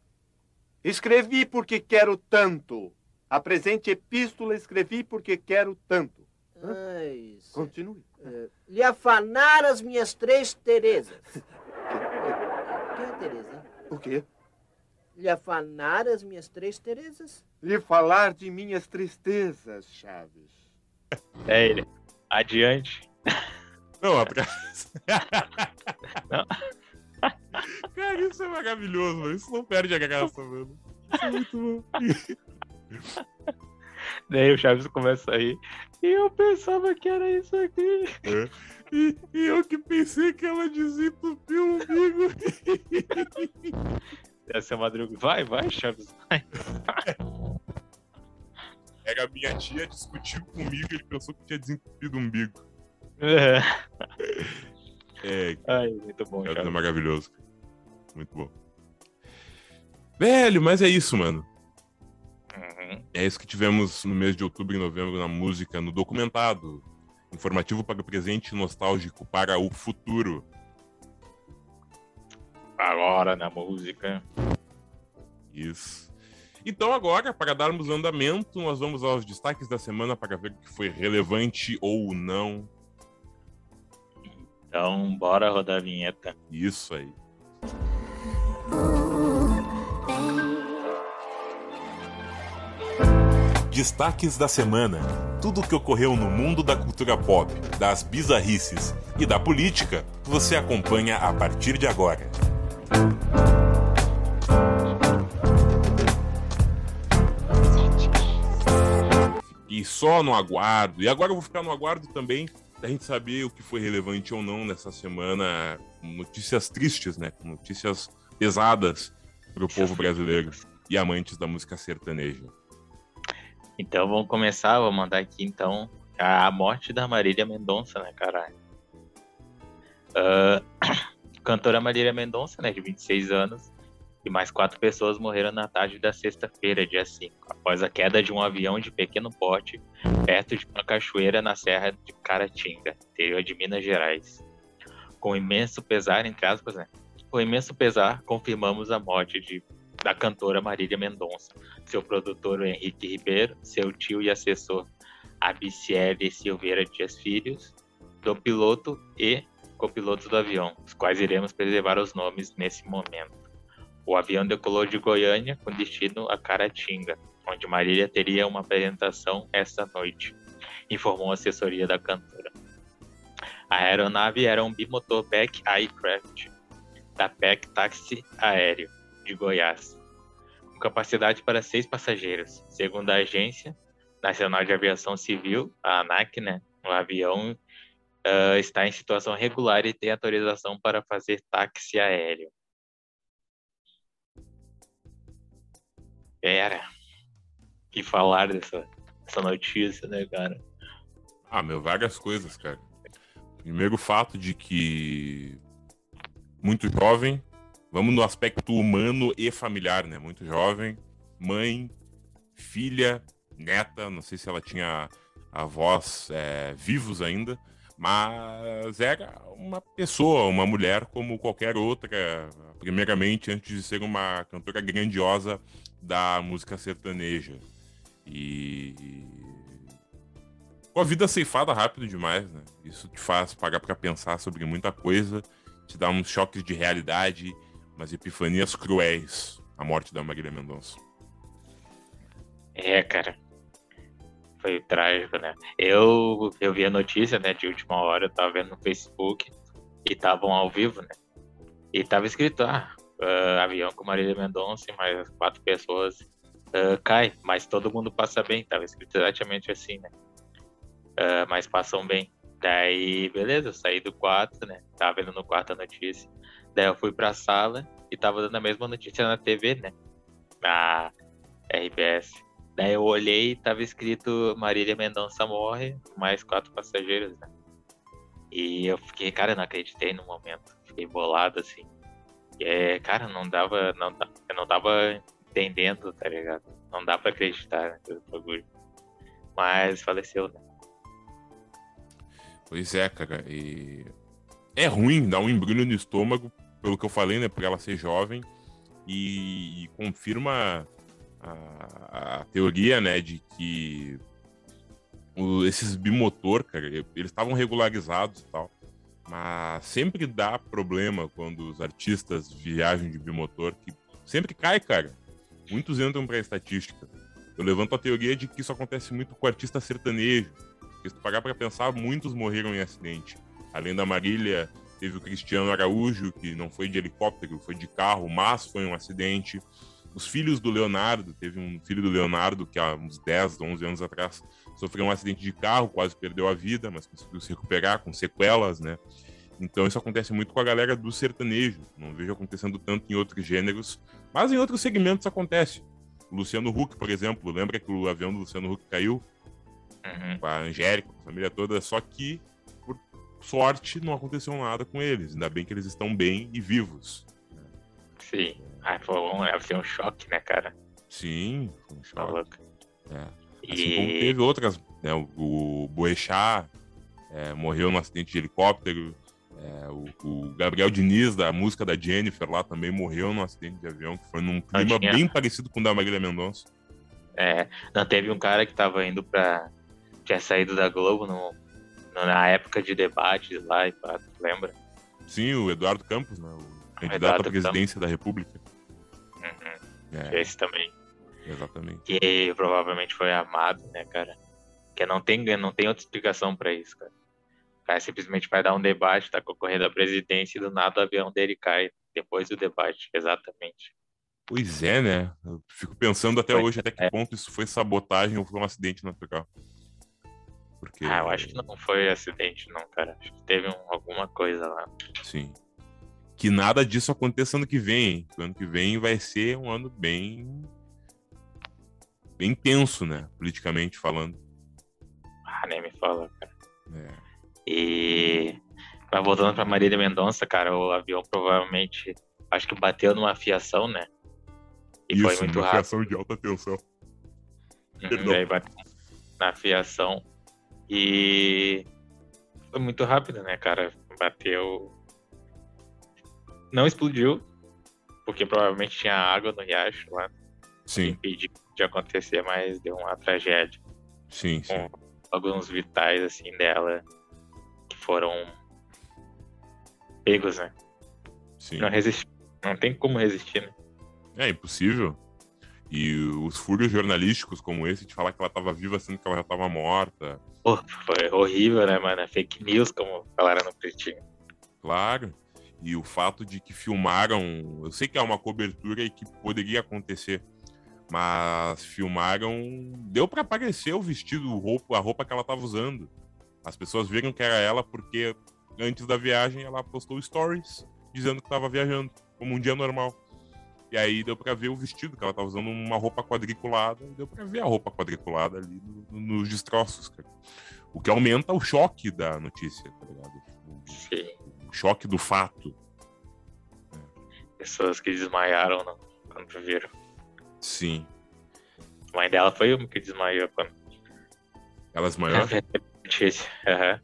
Escrevi porque quero tanto. Apresente epístola, escrevi porque quero tanto. Ai, Continue. É, lhe afanar as minhas três Terezas. Quem é Tereza? O quê? Lhe afanar as minhas três Terezas? Lhe falar de minhas tristezas, Chaves. É ele. Adiante. Não, atrás. Não. Cara, isso é maravilhoso, mano. Isso não perde a graça, mano. Isso é muito bom. Daí o Chaves começa a rir. E eu pensava que era isso aqui. É. E, e, eu que pensei que ela desentupiu o umbigo. Essa é a madruga. Vai, vai, Chaves, vai. Era a minha tia discutiu comigo, ele pensou que tinha desentupido o umbigo. É. É, Ai, muito bom, é cara. maravilhoso. Muito bom. Velho, mas é isso, mano. Uhum. É isso que tivemos no mês de outubro e novembro na música, no documentado. Informativo para o presente, nostálgico para o futuro. Agora na música. Isso. Então agora, para darmos andamento, nós vamos aos destaques da semana para ver o que foi relevante ou não. Então, bora rodar a vinheta. Isso aí. Destaques da semana. Tudo o que ocorreu no mundo da cultura pop, das bizarrices e da política, você acompanha a partir de agora. E só no aguardo. E agora eu vou ficar no aguardo também da gente saber o que foi relevante ou não nessa semana. Notícias tristes, né? Notícias pesadas para o povo brasileiro e amantes da música sertaneja. Então vamos começar, vou mandar aqui então a morte da Marília Mendonça, né, caralho? Ah, cantora Marília Mendonça, né, de 26 anos, e mais quatro pessoas morreram na tarde da sexta-feira, dia 5, após a queda de um avião de pequeno porte perto de uma cachoeira na Serra de Caratinga, interior de Minas Gerais. Com imenso pesar, entre aspas, né? Com imenso pesar, confirmamos a morte de, da cantora Marília Mendonça seu produtor Henrique Ribeiro, seu tio e assessor Abiciele Silveira Dias Filhos, do piloto e copiloto do avião, os quais iremos preservar os nomes nesse momento. O avião decolou de Goiânia com destino a Caratinga, onde Marília teria uma apresentação esta noite, informou a assessoria da cantora. A aeronave era um bimotor Beck Aircraft, da PEC Táxi Aéreo, de Goiás, com capacidade para seis passageiros. Segundo a Agência Nacional de Aviação Civil, a ANAC, né, o avião ah, está em situação regular e tem autorização para fazer táxi aéreo. Era. que falar dessa, dessa notícia, né, cara? Ah, meu, várias coisas, cara. Primeiro fato de que muito jovem, vamos no aspecto humano e familiar, né? Muito jovem, mãe, filha, neta, não sei se ela tinha avós é, vivos ainda, mas era uma pessoa, uma mulher como qualquer outra, primeiramente antes de ser uma cantora grandiosa da música sertaneja. E com a vida ceifada rápido demais, né? Isso te faz parar pra pensar sobre muita coisa, te dá uns choques de realidade, umas epifanias cruéis. A morte da Marília Mendonça. É, cara. Foi trágico, né? Eu, eu vi a notícia, né, de última hora, eu tava vendo no Facebook e estavam ao vivo, né? E tava escrito, ah, ah, avião com Marília Mendonça e mais quatro pessoas ah, cai, mas todo mundo passa bem. Tava escrito exatamente assim, né? Ah, mas passam bem. Daí, beleza, eu saí do quarto, né? Tava vendo no quarto a notícia. Daí eu fui pra sala e tava dando a mesma notícia na TV, né? Na RBS. Daí eu olhei e tava escrito Marília Mendonça morre, mais quatro passageiros, né? E eu fiquei, cara, eu não acreditei no momento. Fiquei bolado, assim. É, cara, não dava, não, eu não tava entendendo, tá ligado? Não dá pra acreditar bagulho. Mas faleceu, né? Pois é, cara. E é ruim, dá um embrulho no estômago, pelo que eu falei, né? Por ela ser jovem. E, e confirma a, a teoria, né? De que o- esses bimotor, cara, eles estavam regularizados e tal. Mas sempre dá problema quando os artistas viajam de bimotor, que sempre cai, cara. Muitos entram pra estatística. Eu levanto a teoria de que isso acontece muito com artista sertanejo. Porque se tu parar pra pensar, muitos morreram em acidente. Além da Marília, teve o Cristiano Araújo, que não foi de helicóptero, foi de carro, mas foi um acidente. Os filhos do Leonardo, teve um filho do Leonardo que há uns 10, 11 anos atrás sofreu um acidente de carro, quase perdeu a vida, mas conseguiu se recuperar com sequelas, né? Então isso acontece muito com a galera do sertanejo. Não vejo acontecendo tanto em outros gêneros, mas em outros segmentos acontece. O Luciano Huck, por exemplo, lembra que o avião do Luciano Huck caiu? Uhum. com a Angélica, com a família toda, só que por sorte, não aconteceu nada com eles. Ainda bem que eles estão bem e vivos. Sim. Ah, foi um, ser um choque, né, cara? Sim, foi um Tá choque. louco. É. Assim como teve outras, né? O, o Boechat é, morreu num acidente de helicóptero. é, o, o Gabriel Diniz, da música da Jennifer lá, também morreu num acidente de avião, que foi num clima tinha- bem parecido com o da Marília Mendonça. é, não teve um cara que tava indo pra. Tinha saído da Globo no, no- na época de debates lá e pá, lembra? Sim, o Eduardo Campos, né? O candidato à presidência da República. Uhum, É, Esse também. Exatamente. Que provavelmente foi amado, né, cara? Que não tem, não tem outra explicação pra isso, cara. O cara simplesmente vai dar um debate, tá concorrendo à presidência e do nada o avião dele cai depois do debate. Exatamente. Pois é, né? Eu fico pensando até Pois hoje até que é. ponto isso foi sabotagem ou foi um acidente natural. Porque, Ah, eu acho que não foi acidente, não, cara. Acho que teve um- alguma coisa lá. Sim. Que nada disso aconteça ano que vem. O ano que vem vai ser um ano bem. Bem tenso, né? Politicamente falando. Ah, nem me fala, cara. É. E. Mas voltando pra Marília Mendonça, cara, o avião provavelmente. Acho que bateu numa fiação, né? E foi Isso, muito uma rápido. fiação de alta tensão. Uhum, aí bateu na fiação. E. Foi muito rápido, né, cara? Bateu. Não explodiu, porque provavelmente tinha água no riacho lá, Sim, impediu de acontecer, mas deu uma tragédia. sim, sim. com alguns vitais assim dela que foram pegos, né? sim. Não resistiu. Não tem como resistir, né? É impossível. E os furos jornalísticos como esse, de falar que ela estava viva sendo que ela já estava morta. Pô, foi horrível, né, mano? É Fake news, como falaram no Pretinho. Claro. E o fato de que filmaram. Eu sei que é uma cobertura e que poderia acontecer. Mas filmaram. Deu para aparecer o vestido, o roupa, a roupa que ela estava usando. As pessoas viram que era ela porque antes da viagem ela postou stories dizendo que estava viajando, como um dia normal. E aí deu para ver o vestido, que ela estava usando uma roupa quadriculada, e deu para ver a roupa quadriculada ali no- no- nos destroços, cara. O que aumenta o choque da notícia, tá ligado? O- Sim. o choque do fato. Pessoas que desmaiaram no- quando viram. Sim. A mãe dela foi uma que desmaiou quando Elas maiores. notícia. Aham.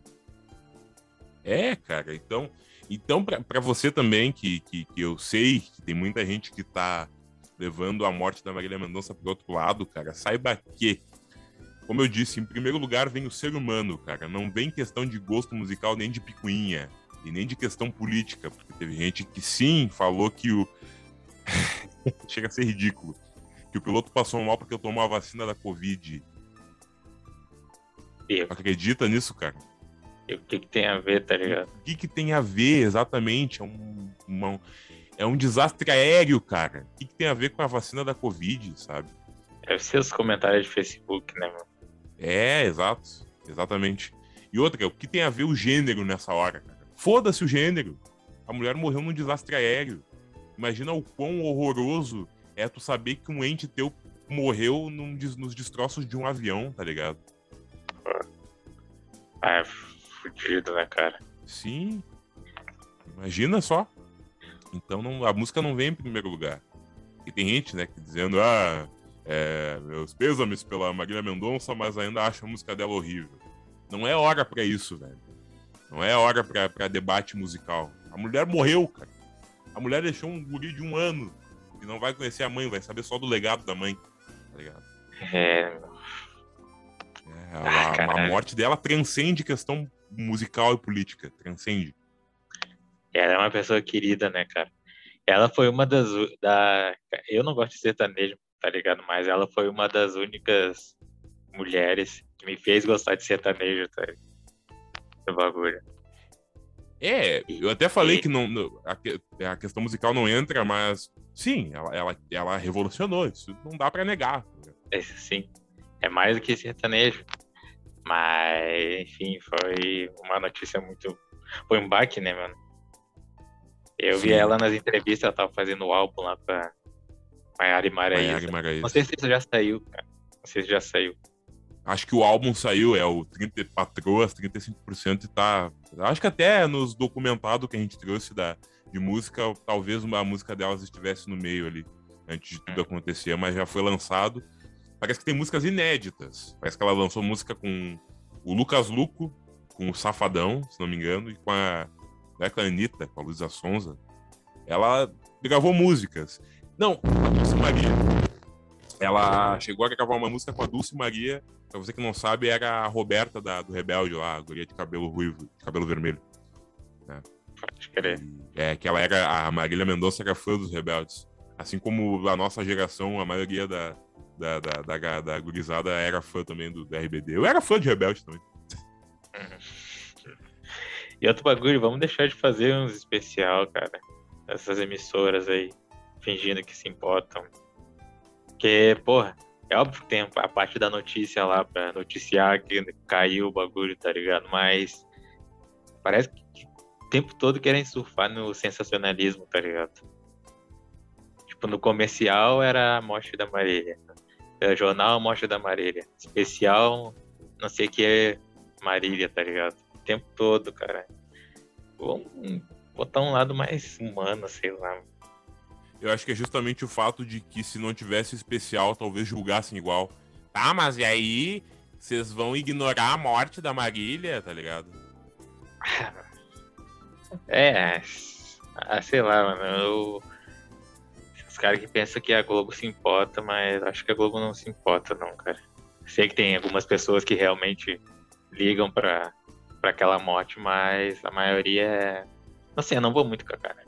É, cara. Então, então para você também, que, que, que eu sei que tem muita gente que tá levando a morte da Marília Mendonça pro outro lado, cara, saiba que, como eu disse, em primeiro lugar vem o ser humano, cara. Não vem questão de gosto musical nem de picuinha. E nem de questão política. Porque teve gente que sim falou que o. Chega a ser ridículo. Que o piloto passou mal porque tomou a vacina da Covid. E Acredita nisso, cara? o que, que tem a ver, tá ligado? O que, que tem a ver exatamente? É um, uma- é um desastre aéreo, cara. O que, que tem a ver com a vacina da Covid, sabe? Deve ser os comentários de Facebook, né, mano? É, exato. Exatamente. E outra, o que tem a ver o gênero nessa hora, cara? Foda-se o gênero. A mulher morreu num desastre aéreo. Imagina o quão horroroso é tu saber que um ente teu morreu num nos destroços de um avião, tá ligado? Ah, é fudido, né, cara? Sim. Imagina só. Então não- a música não vem em primeiro lugar. E tem gente, né, que dizendo, ah, é, meus pêsames pela Marília Mendonça, mas ainda acho a música dela horrível. Não é hora pra isso, velho. Não é hora pra debate musical. A mulher morreu, cara. A mulher deixou um guri de um ano e não vai conhecer a mãe, vai saber só do legado da mãe. Tá ligado? É, É, Ah, a, a caralho. morte dela transcende questão musical e política. Transcende. ela é uma pessoa querida, né, cara? Ela foi uma das. Da... Eu não gosto de sertanejo, tá ligado? Mas ela foi uma das únicas mulheres que me fez gostar de sertanejo, tá? ligado? Do bagulho. É, eu até falei que não, a, a questão musical não entra, mas sim, ela, ela, ela revolucionou, isso não dá pra negar. Esse sim. É mais do que sertanejo. Mas, enfim, foi uma notícia muito. Foi um baque, né, mano? Eu vi Sim. ela nas entrevistas, ela tava fazendo o álbum lá pra Maiara e e Maraísa. Não sei se isso já saiu, cara. Não sei se já saiu. Acho que o álbum saiu, é o 30 Patroas, 35% e tá. Acho que até nos documentados que a gente trouxe da, de música, talvez uma música delas estivesse no meio ali, antes de tudo acontecer, mas já foi lançado. Parece que tem músicas inéditas. Parece que ela lançou música com o Lucas Luco, com o Safadão, se não me engano, e com a, né, com a Anitta, com a Luísa Sonza. Ela gravou músicas. Não, a Dulce Maria. Ela chegou a gravar uma música com a Dulce Maria. Pra você que não sabe, era a Roberta da, do Rebelde lá, a guria de cabelo ruivo, de cabelo vermelho. Né? Pode querer. É, que ela era. A Marília Mendonça era fã dos Rebeldes. Assim como a nossa geração, a maioria da, da, da, da, da gurizada era fã também do, do RBD. Eu era fã de Rebelde também. E outro bagulho, vamos deixar de fazer uns especial, cara. Essas emissoras aí, fingindo que se importam. Porque, porra, é óbvio que tem a parte da notícia lá pra noticiar que caiu o bagulho, tá ligado? Mas parece que tempo todo querem surfar no sensacionalismo, tá ligado? Tipo, no comercial era a morte da Marília. É, jornal Morte da Marília. Especial, não sei o que é Marília, tá ligado? O tempo todo, cara. Vamos botar um lado mais humano, sei lá. Eu acho que é justamente o fato de que se não tivesse especial, talvez julgassem igual. Tá, mas e aí vocês vão ignorar a morte da Marília, tá ligado? É, ah, sei lá, mano. Eu... Os caras que pensam que a Globo se importa, mas acho que a Globo não se importa, não, cara. Sei que tem algumas pessoas que realmente ligam pra, pra aquela morte, mas a maioria é. Não sei, eu não vou muito com a cara.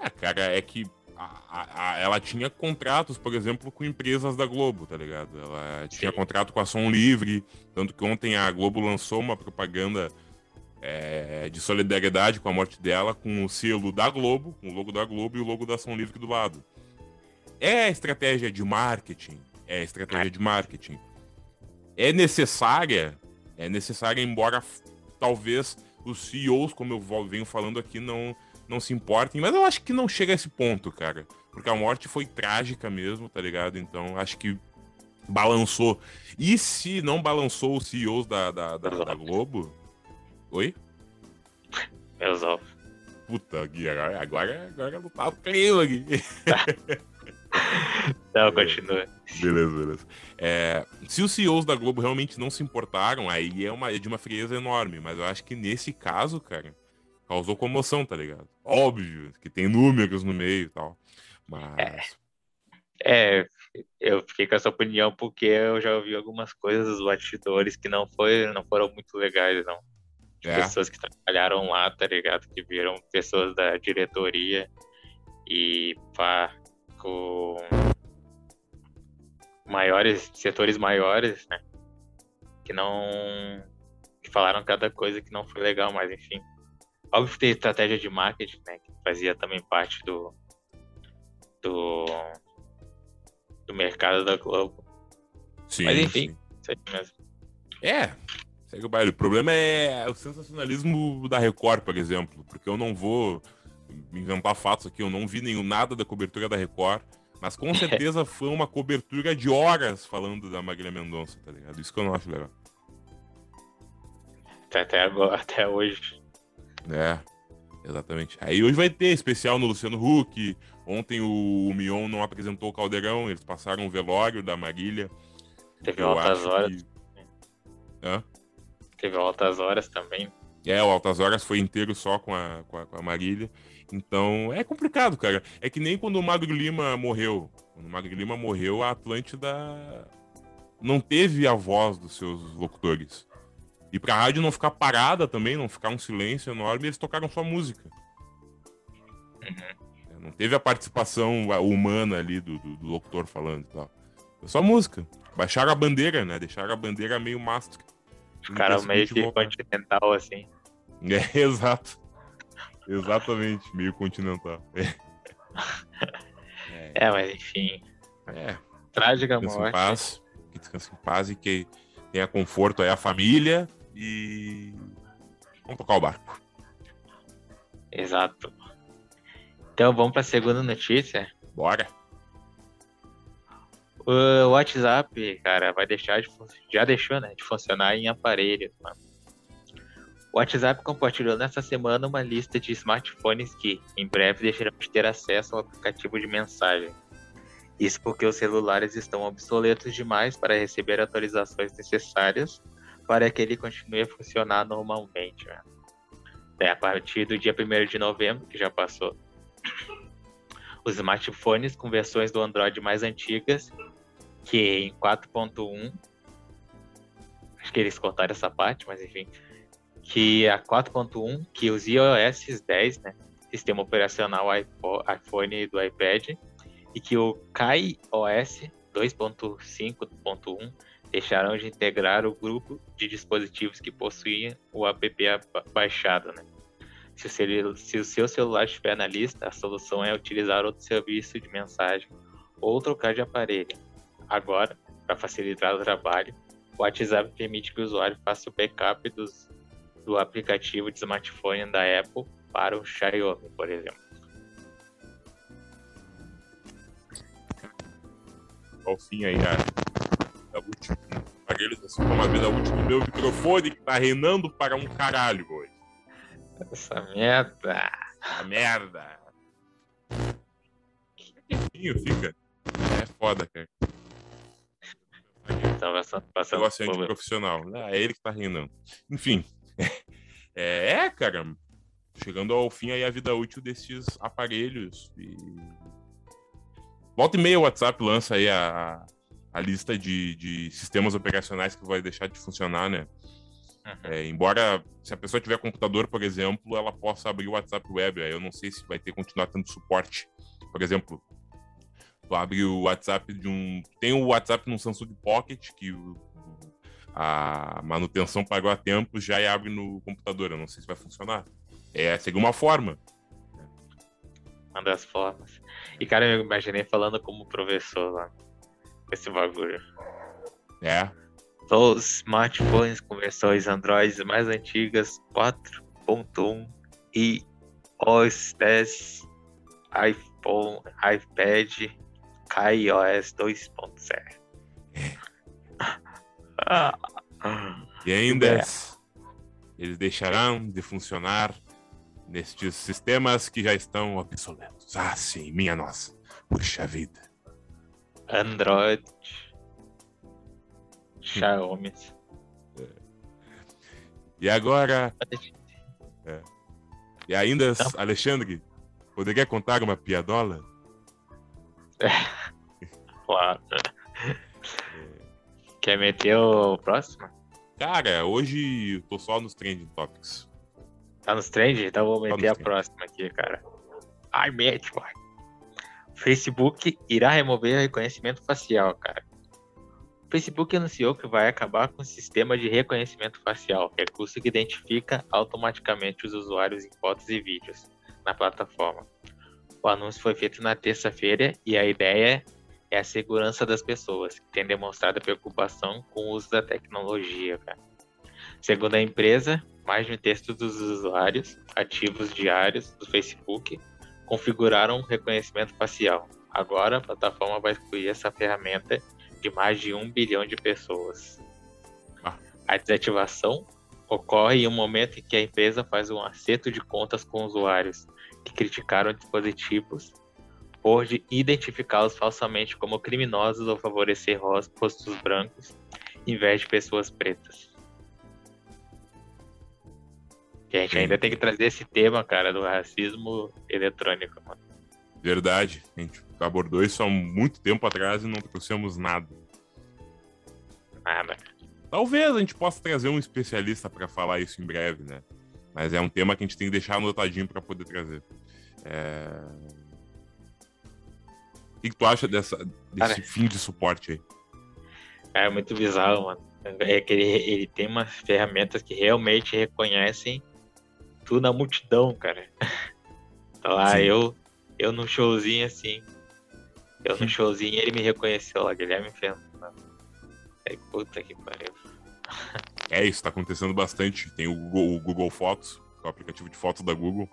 É, cara, é que a, a, ela tinha contratos, por exemplo, com empresas da Globo, tá ligado? Ela tinha Sim. contrato com a Som Livre, tanto que ontem a Globo lançou uma propaganda é, de solidariedade com a morte dela, com o selo da Globo, com o logo da Globo e o logo da Ação Livre do lado. É estratégia de marketing, é estratégia de marketing. É necessária, é necessária, embora talvez os CEOs, como eu venho falando aqui, não, não se importem, mas eu acho que não chega a esse ponto, cara. Porque a morte foi trágica mesmo, tá ligado? Então acho que balançou. E se não balançou os CEOs da, da, da, da Globo, Oi? Ovos. Puta, Gui, agora, agora, agora não tá clima, Gui. Não, continua. Beleza, beleza. É, se os CEOs da Globo realmente não se importaram, aí é, uma, é de uma frieza enorme. Mas eu acho que nesse caso, cara, causou comoção, tá ligado? Óbvio que tem números no meio e tal. Mas. É, é, eu fiquei com essa opinião porque eu já ouvi algumas coisas dos bastidores que não, foi, não foram muito legais, não de é. pessoas que trabalharam lá, tá ligado? Que viram pessoas da diretoria e pá, com maiores, setores maiores, né? Que não. que falaram cada coisa que não foi legal, mas enfim. Óbvio que tem estratégia de marketing, né? Que fazia também parte do. do. do mercado da Globo. Sim, mas enfim, sim. isso aí mesmo. É, Segue o baile. O problema é o sensacionalismo da Record, por exemplo, porque eu não vou inventar fatos aqui, eu não vi nenhum nada da cobertura da Record, mas com certeza foi uma cobertura de horas falando da Marília Mendonça, tá ligado? Isso que eu não acho legal. Até, agora, até hoje. É, exatamente. Aí hoje vai ter especial no Luciano Huck. Ontem o, o Mion não apresentou o Caldeirão, eles passaram o velório da Marília. Teve altas horas. Que... Hã? Teve Altas Horas também. É, o Altas Horas foi inteiro só com a, com a, com a Marília. Então, é complicado, cara. É que nem quando o Magro Lima morreu. Quando o Magro Lima morreu, a Atlântida não teve a voz dos seus locutores. E pra rádio não ficar parada também, não ficar um silêncio enorme, eles tocaram só música. Uhum. Não teve a participação humana ali do, do, do locutor falando e tal. Foi só música. Baixaram a bandeira, né? Deixaram a bandeira meio mastro. Os caras meio que voltar. continental, assim. É, exato. Exatamente, meio continental. É, é mas enfim. É. Trágica descanse morte. Em paz, que descanse em paz e que tenha conforto aí a família e. Vamos tocar o barco. Exato. Então vamos para a segunda notícia. Bora. O WhatsApp, cara, vai deixar de já deixou, né, de funcionar em aparelhos, mano. O WhatsApp compartilhou nessa semana uma lista de smartphones que, em breve, deixarão de ter acesso ao aplicativo de mensagem. Isso porque os celulares estão obsoletos demais para receber atualizações necessárias para que ele continue a funcionar normalmente. Né? É, a partir do dia 1 de novembro, que já passou, os smartphones com versões do Android mais antigas, que em 4.1, acho que eles cortaram essa parte, mas enfim, que a 4.1, que os iOS 10, né, sistema operacional iPhone e do iPad, e que o KaiOS 2.5.1 deixarão de integrar o grupo de dispositivos que possuíam o app baixado. Né? Se o seu celular estiver na lista, a solução é utilizar outro serviço de mensagem ou trocar de aparelho. Agora, para facilitar o trabalho, o WhatsApp permite que o usuário faça o backup dos do aplicativo de smartphone da Apple para o Xiaomi, por exemplo. Ao fim aí, a, a última aparelho, assim como a vida útil do meu microfone que tá reinando para um caralho hoje. Essa merda. A merda. fica. É foda, cara. Tá passando, Negócio profissional. Ah, é ele que tá rindo. Enfim. É, é, cara, chegando ao fim aí a vida útil desses aparelhos. E... Volta e meia o WhatsApp lança aí a, a lista de, de sistemas operacionais que vai deixar de funcionar, né? Uhum. É, embora, se a pessoa tiver computador, por exemplo, ela possa abrir o WhatsApp Web. Eu não sei se vai ter continuar tendo suporte. Por exemplo, tu abre o WhatsApp de um. Tem o WhatsApp no Samsung Pocket, que a manutenção pagou a tempo, já abre no computador. Eu não sei se vai funcionar. É, seria uma forma. Uma das formas. E, cara, eu imaginei falando como professor lá. Esse bagulho. É. Os smartphones com versões Android mais antigas 4.1 e OS 10, iPhone, iPad, iOS 2.0. E ainda é. eles deixarão de funcionar nestes sistemas que já estão obsoletos. Ah, sim, minha nossa. Puxa vida. Android. Xiaomi. É. E agora. É. E ainda. Alexandre, poderia contar uma piadola? É. Claro. Quer meter o próximo? Cara, hoje eu tô só nos trending topics. Tá nos trending? Então vou tá meter a próxima aqui, cara. Ai, mete, mano. Facebook irá remover o reconhecimento facial, cara. O Facebook anunciou que vai acabar com o sistema de reconhecimento facial, recurso que identifica automaticamente os usuários em fotos e vídeos na plataforma. O anúncio foi feito na terça-feira e a ideia é a segurança das pessoas, que tem demonstrado preocupação com o uso da tecnologia. Cara. Segundo a empresa, mais de um terço dos usuários ativos diários do Facebook configuraram reconhecimento facial. Agora, a plataforma vai excluir essa ferramenta de mais de um bilhão de pessoas. Ah. A desativação ocorre em um momento em que a empresa faz um acerto de contas com usuários que criticaram dispositivos por identificá-los falsamente como criminosos ou favorecer rostos brancos em vez de pessoas pretas. a gente ainda tem que trazer esse tema, cara, do racismo eletrônico, mano. Verdade. A gente abordou isso há muito tempo atrás e não trouxemos nada. Nada. Talvez a gente possa trazer um especialista para falar isso em breve, né? Mas é um tema que a gente tem que deixar anotadinho para poder trazer. É... O que, que tu acha dessa, desse Cara, fim de suporte aí? É muito bizarro, mano. É que ele, ele tem umas ferramentas que realmente reconhecem tudo na multidão, cara. Então, lá eu, eu num showzinho assim. Eu no showzinho ele me reconheceu lá, Guilherme Fernando. É puta que pariu. É, isso tá acontecendo bastante. Tem o Google, o Google Fotos, é o aplicativo de fotos da Google,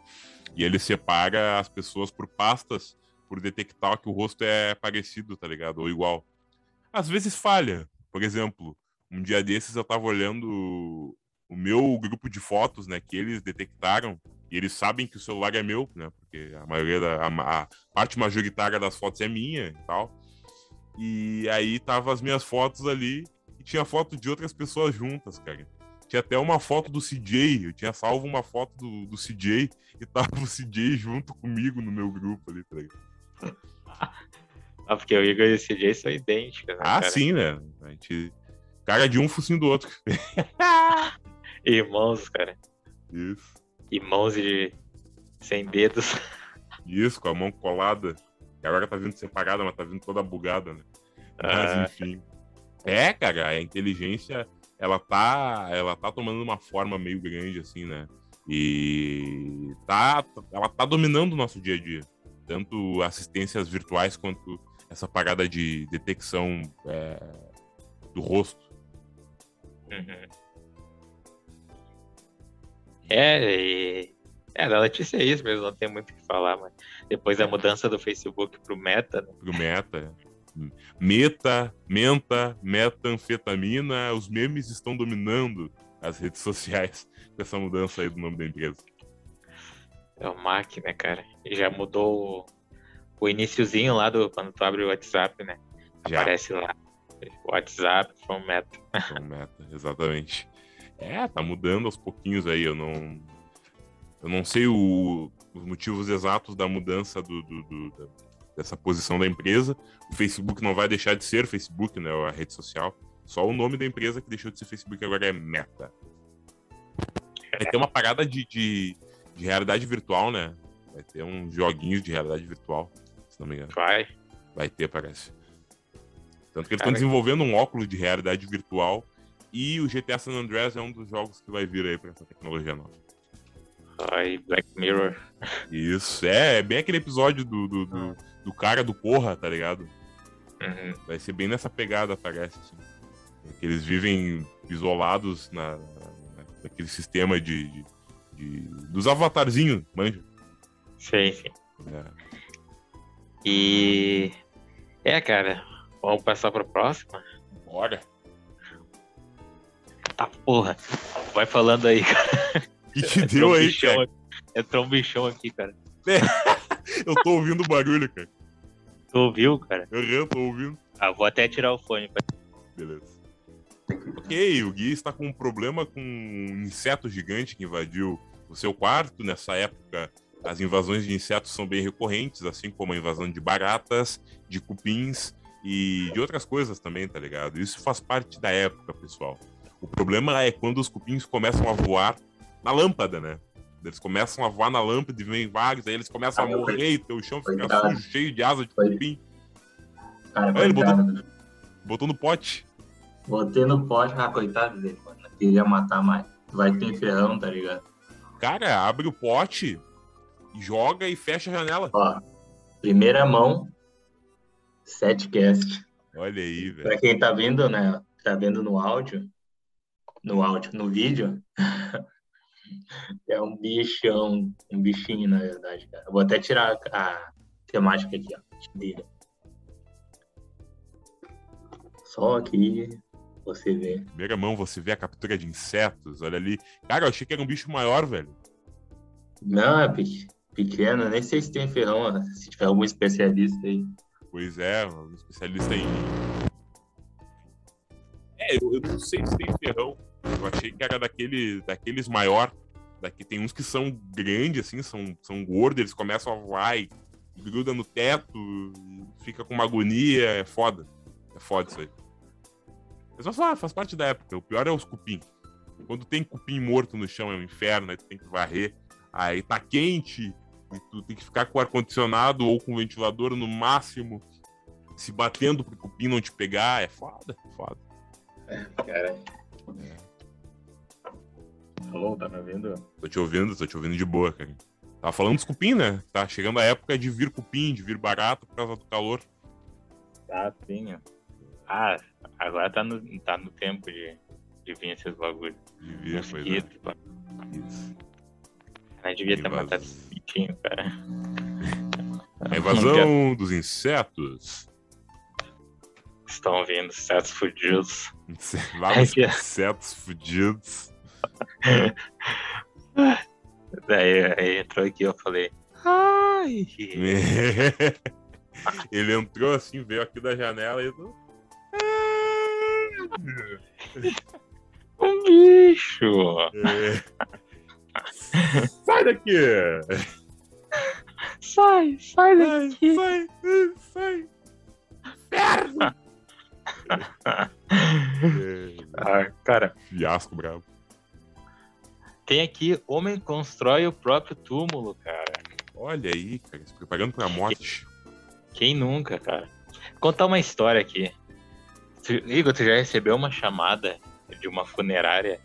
e ele separa as pessoas por pastas por detectar que o rosto é parecido, tá ligado? Ou igual. às vezes falha. Por exemplo, um dia desses eu tava olhando o meu grupo de fotos, né, que eles detectaram, e eles sabem que o celular é meu, né, porque a maioria da a, a parte majoritária das fotos é minha e tal. E aí tava as minhas fotos ali tinha foto de outras pessoas juntas, cara. Tinha até uma foto do CJ, eu tinha salvo uma foto do, do CJ e tava o CJ junto comigo no meu grupo ali, tá ligado? Ah, porque o Igor e o CJ são idênticos, né, Ah, cara? sim, né? A gente. Cara de um focinho do outro. Irmãos, cara. Isso. Irmãos de... sem dedos. Isso, com a mão colada. E agora tá vindo separada, mas tá vindo toda bugada, né? Mas Ah. enfim. É, cara, a inteligência, ela tá, ela tá tomando uma forma meio grande, assim, né? E tá, ela tá dominando o nosso dia a dia. Tanto assistências virtuais quanto essa parada de detecção é, do rosto. Uhum. É, e... É, da notícia é isso mesmo, não tem muito o que falar, mas depois da mudança do Facebook pro Meta, né? pro meta. Meta, menta, metanfetamina, os memes estão dominando as redes sociais com essa mudança aí do nome da empresa. É o Mac, né, cara? Já mudou o, o iniciozinho lá do quando tu abre o WhatsApp, né? Já. Aparece lá. WhatsApp from Meta. Então, meta, exatamente. É, tá mudando aos pouquinhos aí. Eu não, eu não sei o- os motivos exatos da mudança do, do- do- dessa posição da empresa. O Facebook não vai deixar de ser Facebook, né? A rede social. Só o nome da empresa que deixou de ser Facebook agora é Meta. Vai ter uma parada de, de, de realidade virtual, né? Vai ter uns joguinhos de realidade virtual, se não me engano. Vai. Vai ter, parece. Tanto que eles estão desenvolvendo um óculos de realidade virtual e o GTA San Andreas é um dos jogos que vai vir aí pra essa tecnologia nova. Vai Black Mirror. Isso, é, é bem aquele episódio do, do, do, do cara do Corra, tá ligado? Uhum. Vai ser bem nessa pegada, parece, assim. Que eles vivem isolados na, na- naquele sistema de, de- de- dos avatarzinhos, manja. Sim, sim. É. E. É, cara. Vamos passar pra próxima? Bora. Tá, porra. Vai falando aí, cara. Que, Entrou deu aí, cara? aqui. Entrou um bichão aqui, cara. Eu tô ouvindo o barulho, cara. Tu ouviu, cara? Eu tô ouvindo. Ah, vou até tirar o fone. pra- Beleza. Ok, o Gui está com um problema com um inseto gigante que invadiu o seu quarto. Nessa época, as invasões de insetos são bem recorrentes, assim como a invasão de baratas, de cupins e de outras coisas também, tá ligado? Isso faz parte da época, pessoal. O problema é quando os cupins começam a voar na lâmpada, né? Eles começam a voar na lâmpada e vem vários, aí eles começam a Ah, meu morrer e teu chão fica sujo, cheio de asa de Foi. cupim. Cara, ele coitado. Botou no pote. Botei no pote, ah, coitado dele, mano. Queria matar mais. Vai ter ferrão, tá ligado? Cara, abre o pote, joga e fecha a janela. Ó, primeira mão, setcast. Olha aí, velho. Pra quem tá vendo, né? Tá vendo no áudio, no áudio, no vídeo, é um bichão, um bichinho, na verdade, cara. Eu vou até tirar a temática aqui, ó, dele. Só aqui você vê. Primeira mão, você vê a captura de insetos. Olha ali. Cara, eu achei que era um bicho maior, velho. Não, é pe- pequeno, nem sei se tem ferrão, ó, se tiver algum especialista aí. Pois é, um especialista em. É, eu, eu não sei se tem ferrão. Eu achei que era daquele, daqueles maior. Daqui tem uns que são grandes, assim, são, são gordos, eles começam a voar e gruda no teto, fica com uma agonia. É foda. É foda isso aí. Mas faz, ah, faz parte da época. O pior é os cupim. Quando tem cupim morto no chão é um inferno, aí tu tem que varrer. Aí tá quente, e tu tem que ficar com o ar-condicionado ou com o ventilador no máximo, se batendo pro cupim não te pegar. É foda, é foda. Cara. Alô, tá me ouvindo? Tô te ouvindo, tô te ouvindo de boa, cara. Tava falando dos cupim, né? Tá chegando a época de vir cupim, de vir barato por causa do calor. Tá, sim. Ah, agora tá no, tá no tempo de, de vir esses bagulhos. De vir, pois é. Isso. Cara, devia ter matado esse bichinho, cara. A invasão dos insetos. estão vindo, certos fudidos. Vários insetos fudidos. Daí aí entrou aqui, eu falei. Ai! Ele entrou assim, veio aqui da janela e. Um bicho! É. Sai daqui! Sai, sai Sai, daqui! sai, sai! É, Ah, cara, Fiasco bravo. Tem aqui Homem constrói o próprio túmulo, cara. Olha aí, cara, se preparando pra morte. Quem nunca, cara? Contar uma história aqui. Tu, Igor, tu já recebeu uma chamada de uma funerária?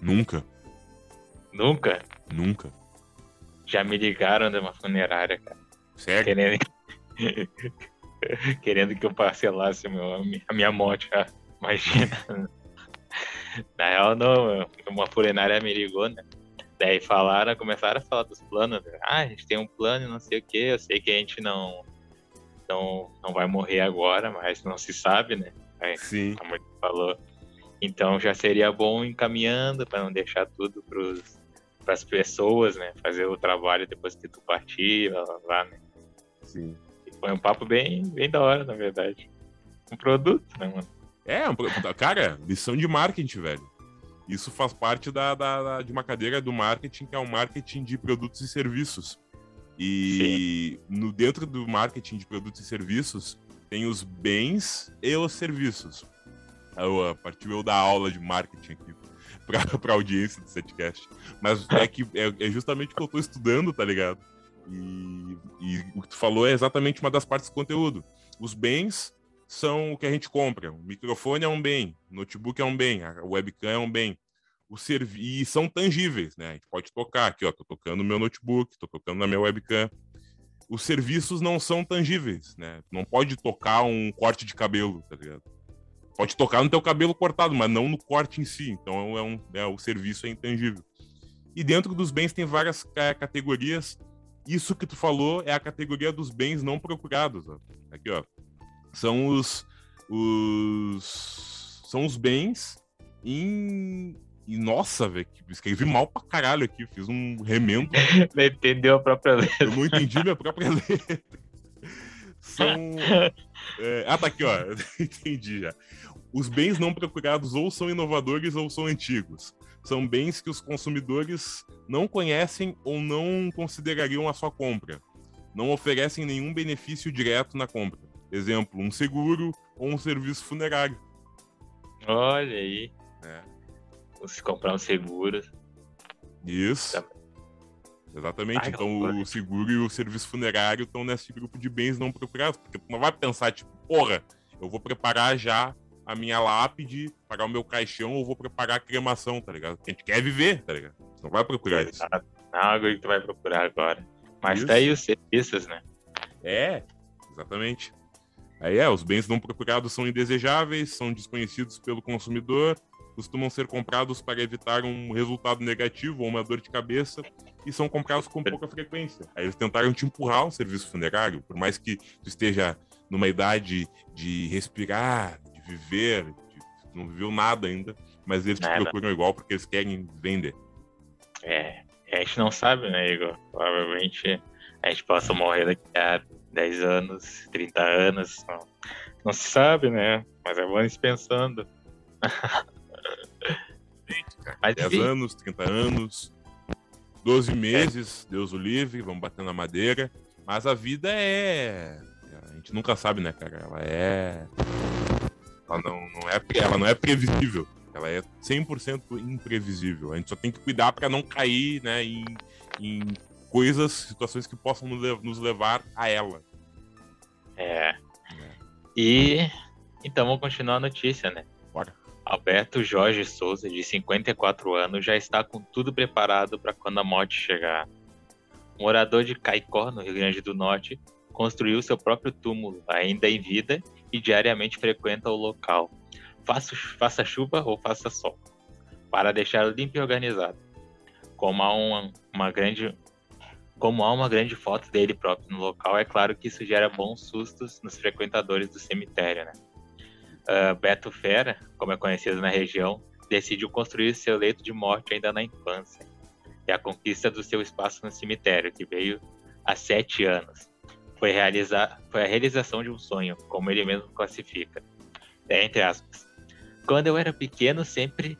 Nunca, Nunca? nunca. Já me ligaram de uma funerária, cara. Sério? Querendo, querendo que eu parcelasse meu, a minha morte, cara. Imagina. Na real, não. Uma funerária me ligou, né? Daí falaram, começaram a falar dos planos. né? Ah, a gente tem um plano, não sei o quê. Eu sei que a gente não, não, não vai morrer agora, mas não se sabe, né? Aí, Sim. a mulher falou. Então já seria bom encaminhando para não deixar tudo para as pessoas, né? Fazer o trabalho depois que tu partir, lá, lá, lá, né? Sim. E Foi um papo bem, bem da hora, na verdade. Um produto, né, mano? É, um cara, lição de marketing, velho. Isso faz parte da, da- da- de uma cadeira do marketing, que é o marketing de produtos e serviços. E no dentro do marketing de produtos e serviços, tem os bens e os serviços. Eu, a partir eu dar aula de marketing aqui pra, pra audiência do setcast. Mas é que é, é justamente o que eu tô estudando, tá ligado? E, e o que tu falou é exatamente uma das partes do conteúdo. Os bens são o que a gente compra. O microfone é um bem, o notebook é um bem, a webcam é um bem. O servi e são tangíveis, né? A gente pode tocar aqui, ó. Tô tocando no meu notebook, tô tocando na minha webcam. Os serviços não são tangíveis, né? Não pode tocar um corte de cabelo, tá ligado? Pode tocar no teu cabelo cortado, mas não no corte em si. Então é um, é, o serviço é intangível. E dentro dos bens tem várias ca- categorias. Isso que tu falou é a categoria dos bens não procurados. Ó. Aqui, ó são os, os são os bens em e nossa, velho, escrevi mal pra caralho aqui, fiz um remendo, Não entendeu a própria letra. eu não entendi minha própria letra. São é, ah, tá aqui, ó, entendi já. Os bens não procurados ou são inovadores ou são antigos. São bens que os consumidores não conhecem ou não considerariam a sua compra. Não oferecem nenhum benefício direto na compra. Exemplo, um seguro ou um serviço funerário. Olha aí. né? Se comprar um seguro. Isso. Tá. Exatamente. Ai, então loucura. o seguro e o serviço funerário estão nesse grupo de bens não procurados. Porque tu não vai pensar, tipo, porra, eu vou preparar já a minha lápide, pagar o meu caixão, ou vou preparar a cremação, tá ligado? Porque a gente quer viver, tá ligado? Tu não vai procurar isso. Exato. Não, agora que tu vai procurar agora. Mas Isso. tá aí os serviços, né? É, exatamente. Aí é, os bens não procurados são indesejáveis, são desconhecidos pelo consumidor, costumam ser comprados para evitar um resultado negativo ou uma dor de cabeça e são comprados com pouca frequência. Aí eles tentaram te empurrar um serviço funerário, por mais que tu esteja numa idade de respirar, de viver, de, não viveu nada ainda, mas eles te Nada. procuram igual porque eles querem vender. É. A gente não sabe, né, Igor? Provavelmente a gente possa morrer daqui a 10 anos, 30 anos. Não, não se sabe, né? Mas é bom ir pensando. Mas 10 enfim, anos, 30 anos, 12 meses, Deus o livre, vamos bater na madeira. Mas a vida é. A gente nunca sabe, né, cara? Ela é. Ela não, não é, ela não é previsível. Ela é 100% imprevisível. A gente só tem que cuidar para não cair né, em, em coisas, situações que possam nos le- nos levar a ela. É. E então vamos continuar a notícia, né? Bora. Alberto Jorge Souza, de 54 anos, já está com tudo preparado para quando a morte chegar. Morador de Caicó, no Rio Grande do Norte, construiu seu próprio túmulo, ainda em vida, e diariamente frequenta o local. Faça, faça chuva ou faça sol, para deixar limpo e organizado. Como há uma, uma grande como há uma grande foto dele próprio no local, é claro que isso gera bons sustos nos frequentadores do cemitério, né? uh, Beto Fera, como é conhecido na região, decidiu construir seu leito de morte ainda na infância. E a conquista do seu espaço no cemitério, que veio há sete anos. Foi, realizar, foi a realização de um sonho, como ele mesmo classifica. É, entre aspas. Quando eu era pequeno, sempre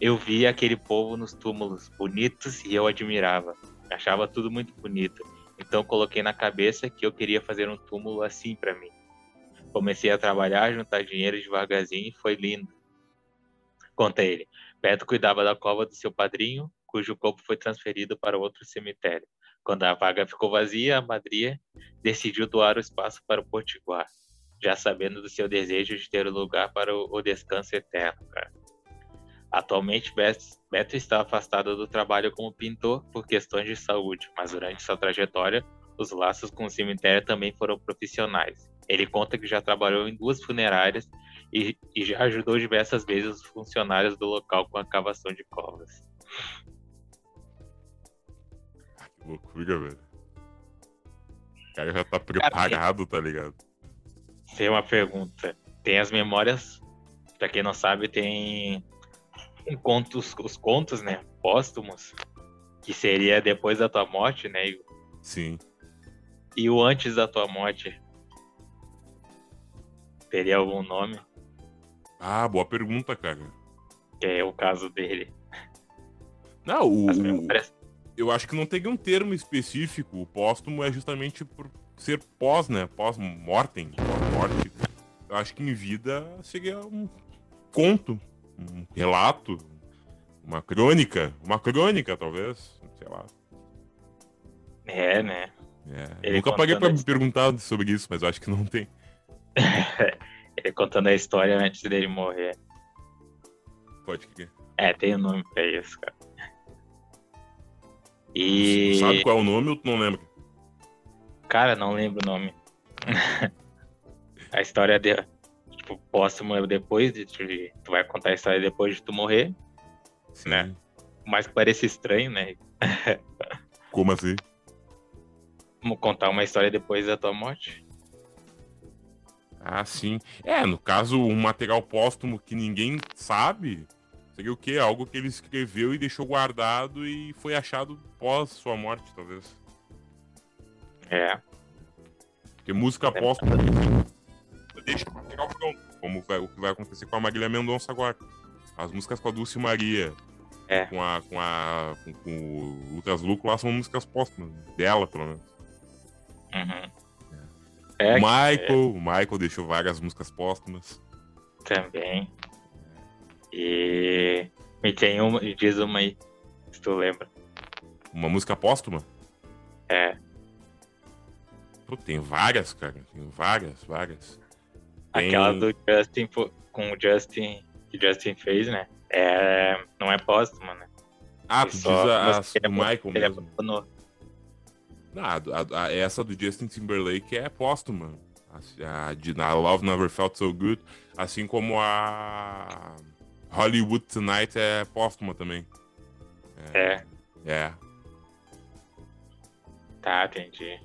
eu via aquele povo nos túmulos bonitos e eu admirava. Achava tudo muito bonito. Então coloquei na cabeça que eu queria fazer um túmulo assim para mim. Comecei a trabalhar, juntar dinheiro devagarzinho e foi lindo. Conta ele. Beto cuidava da cova do seu padrinho, cujo corpo foi transferido para outro cemitério. Quando a vaga ficou vazia, a madrinha decidiu doar o espaço para o Potiguar, já sabendo do seu desejo de ter o um lugar para o descanso eterno, cara. Atualmente, Beto está afastado do trabalho como pintor por questões de saúde, mas durante sua trajetória, os laços com o cemitério também foram profissionais. Ele conta que já trabalhou em duas funerárias e, e já ajudou diversas vezes os funcionários do local com a cavação de covas. Que loucura, velho. O cara já tá preparado, tá ligado? Tem uma pergunta. Tem as memórias, pra quem não sabe, tem um contos, os contos, né, póstumos, que seria depois da tua morte, né? Sim. E o antes da tua morte, teria algum nome? Ah, boa pergunta, cara. Que é o caso dele. Não, o, eu acho que não tem um termo específico. O póstumo é justamente por ser pós, né? Pós-mortem, pós-morte. Eu acho que em vida seria um conto, um relato, uma crônica, uma crônica, talvez, sei lá. É, né? É. Nunca paguei pra me perguntar sobre isso, mas eu acho que não tem. Ele contando a história antes dele morrer. Pode crer. É, tem o um nome pra isso, cara. E. Tu sabe qual é o nome ou tu não lembra? Cara, não lembro o nome. a história de, tipo, póstumo é depois de, de, Tu vai contar a história depois de tu morrer. Sim. Né? Mas parece estranho, né? Como assim? Vamos contar uma história depois da tua morte? Ah, sim. É, no caso, um material póstumo que ninguém sabe, seria o quê? Algo que ele escreveu e deixou guardado e foi achado pós sua morte, talvez. É. Porque música é. póstuma deixa o material pronto, como vai, o que vai acontecer com a Marília Mendonça agora. As músicas com a Dulce Maria, é. com a com a com, com o Lucas Luco lá são músicas póstumas dela, pelo menos. Uhum. É, o Michael, é... o Michael deixou várias músicas póstumas. Também. E me tem uma, diz uma aí, se tu lembra. Uma música póstuma? É. Pô, tem várias, cara. Tem várias, várias. Tem... Aquela do Justin com o Justin que Justin fez, né? É, não é póstuma, né? Ah, tu diz a, a do Michael ele mesmo. Abandonou. Não, a, a, essa do Justin Timberlake é póstuma. A, de, a Love Never Felt So Good. Assim como a Hollywood Tonight é póstuma também. É. É. é. Tá, entendi.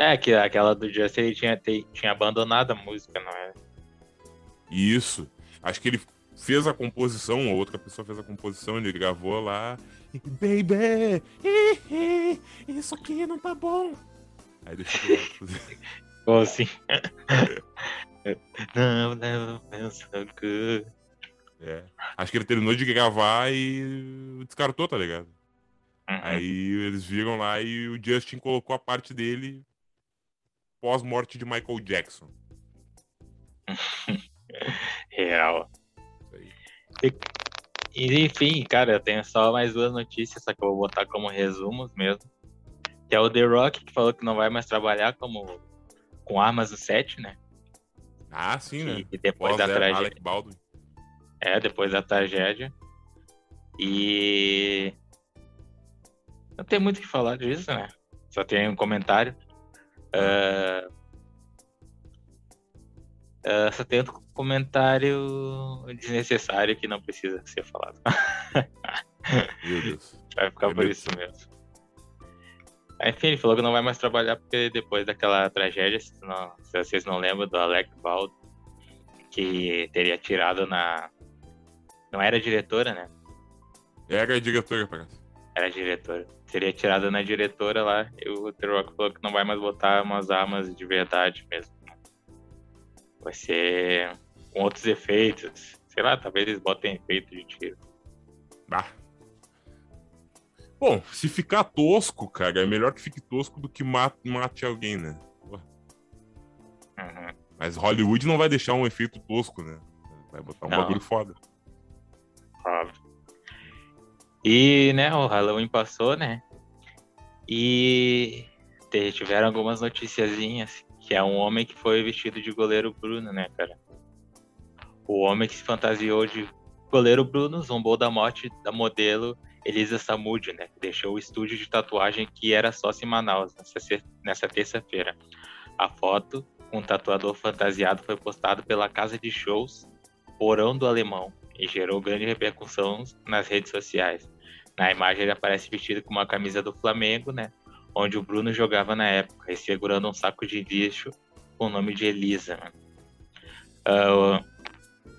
É, que aquela do Justin ele tinha, tinha abandonado a música, não é? Isso. Acho que ele fez a composição, ou outra pessoa fez a composição, ele gravou lá Baby, isso aqui não tá bom. Aí deixa eu Como assim? não, não, pensa que. É. Acho que ele terminou de gravar e descartou, tá ligado? Uhum. Aí eles viram lá e o Justin colocou a parte dele pós-morte de Michael Jackson. Real. E, enfim, cara, eu tenho só mais duas notícias, só que eu vou botar como resumos mesmo. Que é o The Rock, que falou que não vai mais trabalhar como com armas do set, né? Ah, sim, né? E depois da tragédia. É, depois da tragédia. E. Não tem muito o que falar disso, né? Só tem um comentário. Uh... Uh, só tem outro comentário desnecessário que não precisa ser falado. Meu Deus. Vai ficar por isso mesmo. Enfim, ele falou que não vai mais trabalhar porque depois daquela tragédia, se, não, se vocês não lembram do Alec Baldwin, que teria tirado na. Não era diretora, né? Era diretora, parece. Era diretora. Seria tirada na diretora lá. E o The Rock falou que não vai mais botar umas armas de verdade mesmo. Vai ser com outros efeitos. Sei lá, talvez eles botem efeito de tiro. Ah. Bom, se ficar tosco, cara, é melhor que fique tosco do que mate, mate alguém, né? Uhum. Mas Hollywood não vai deixar um efeito tosco, né? Vai botar um Não. bagulho foda. Óbvio. E, né, o Halloween passou, né? E tiveram algumas noticiazinhas, que é um homem que foi vestido de goleiro Bruno, né, cara? O homem que se fantasiou de goleiro Bruno zombou da morte da modelo Elisa Samúdio, né? Que deixou o estúdio de tatuagem que era sócio em Manaus nessa terça-feira. A foto com um tatuador fantasiado foi postada pela casa de shows Porão do Alemão e gerou grande repercussão nas redes sociais. Na imagem ele aparece vestido com uma camisa do Flamengo, né? Onde o Bruno jogava na época, e segurando um saco de lixo com o nome de Elisa. Ah,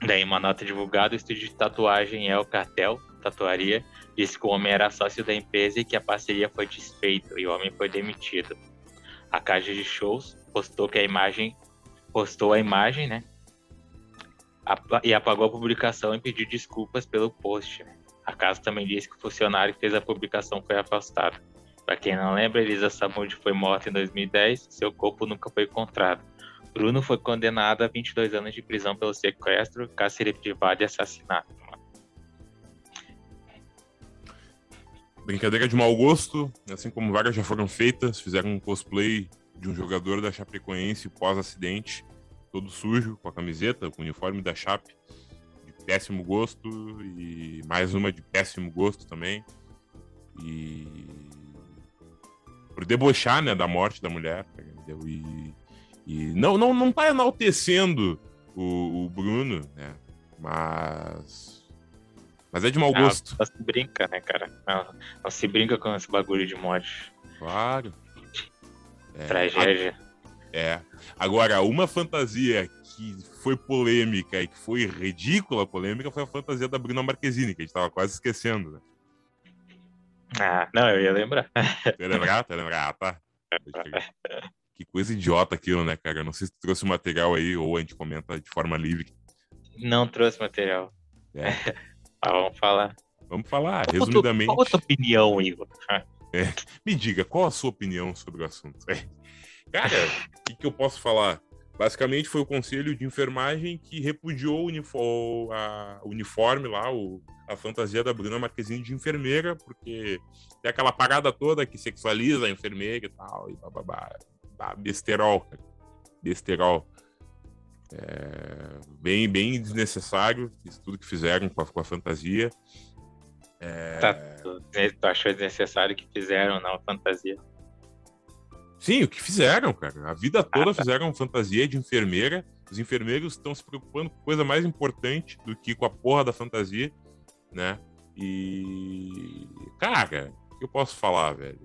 daí, uma nota divulgada, o estúdio de tatuagem El Cartel, tatuaria, disse que o homem era sócio da empresa e que a parceria foi desfeita e o homem foi demitido. A caixa de shows postou que a imagem postou a imagem, né? e apagou a publicação e pediu desculpas pelo post. né? A casa também disse que o funcionário que fez a publicação foi afastado. Para quem não lembra, Elisa Samud foi morta em 2010, seu corpo nunca foi encontrado. Bruno foi condenado a 22 anos de prisão pelo sequestro, cárcere privado e assassinato. Brincadeira de mau gosto, assim como várias já foram feitas, fizeram um cosplay de um jogador da Chapecoense pós-acidente, todo sujo, com a camiseta, com o uniforme da Chape, péssimo gosto, e mais uma de péssimo gosto também. E. Por debochar, né, da morte da mulher, entendeu? E, e não, não, não tá enaltecendo o, o Bruno, né? Mas. Mas é de mau Ah, gosto. Se brinca, né, cara? Não, não se brinca com esse bagulho de morte. Claro. É, Tragédia. É. Agora, uma fantasia que foi polêmica e que foi ridícula polêmica foi a fantasia da Bruna Marquezine, que a gente tava quase esquecendo, né? Ah, não, eu ia lembrar. Quer lembrar? Lembrar? Tá. Que coisa idiota aquilo, né, cara? Eu Não sei se tu trouxe o material aí ou a gente comenta de forma livre. Não trouxe material. É. Ah, vamos falar. Vamos falar, Qual resumidamente. Qual a tua opinião, Igor? Me diga, qual a sua opinião sobre o assunto? Cara, o que, que eu posso falar? Basicamente foi o conselho de enfermagem que repudiou o unifo- a uniforme lá, o- a fantasia da Bruna Marquezine de enfermeira, porque tem aquela parada toda que sexualiza a enfermeira e tal, e bababá. Besterol. Besterol. É, bem, bem desnecessário isso tudo que fizeram com a, com a fantasia. É, Tá, tu, tu achou desnecessário que fizeram na fantasia? Sim, o que fizeram, cara. A vida toda Ah, tá. fizeram fantasia de enfermeira. Os enfermeiros estão se preocupando com coisa mais importante do que com a porra da fantasia, né? E. Cara, o que eu posso falar, velho?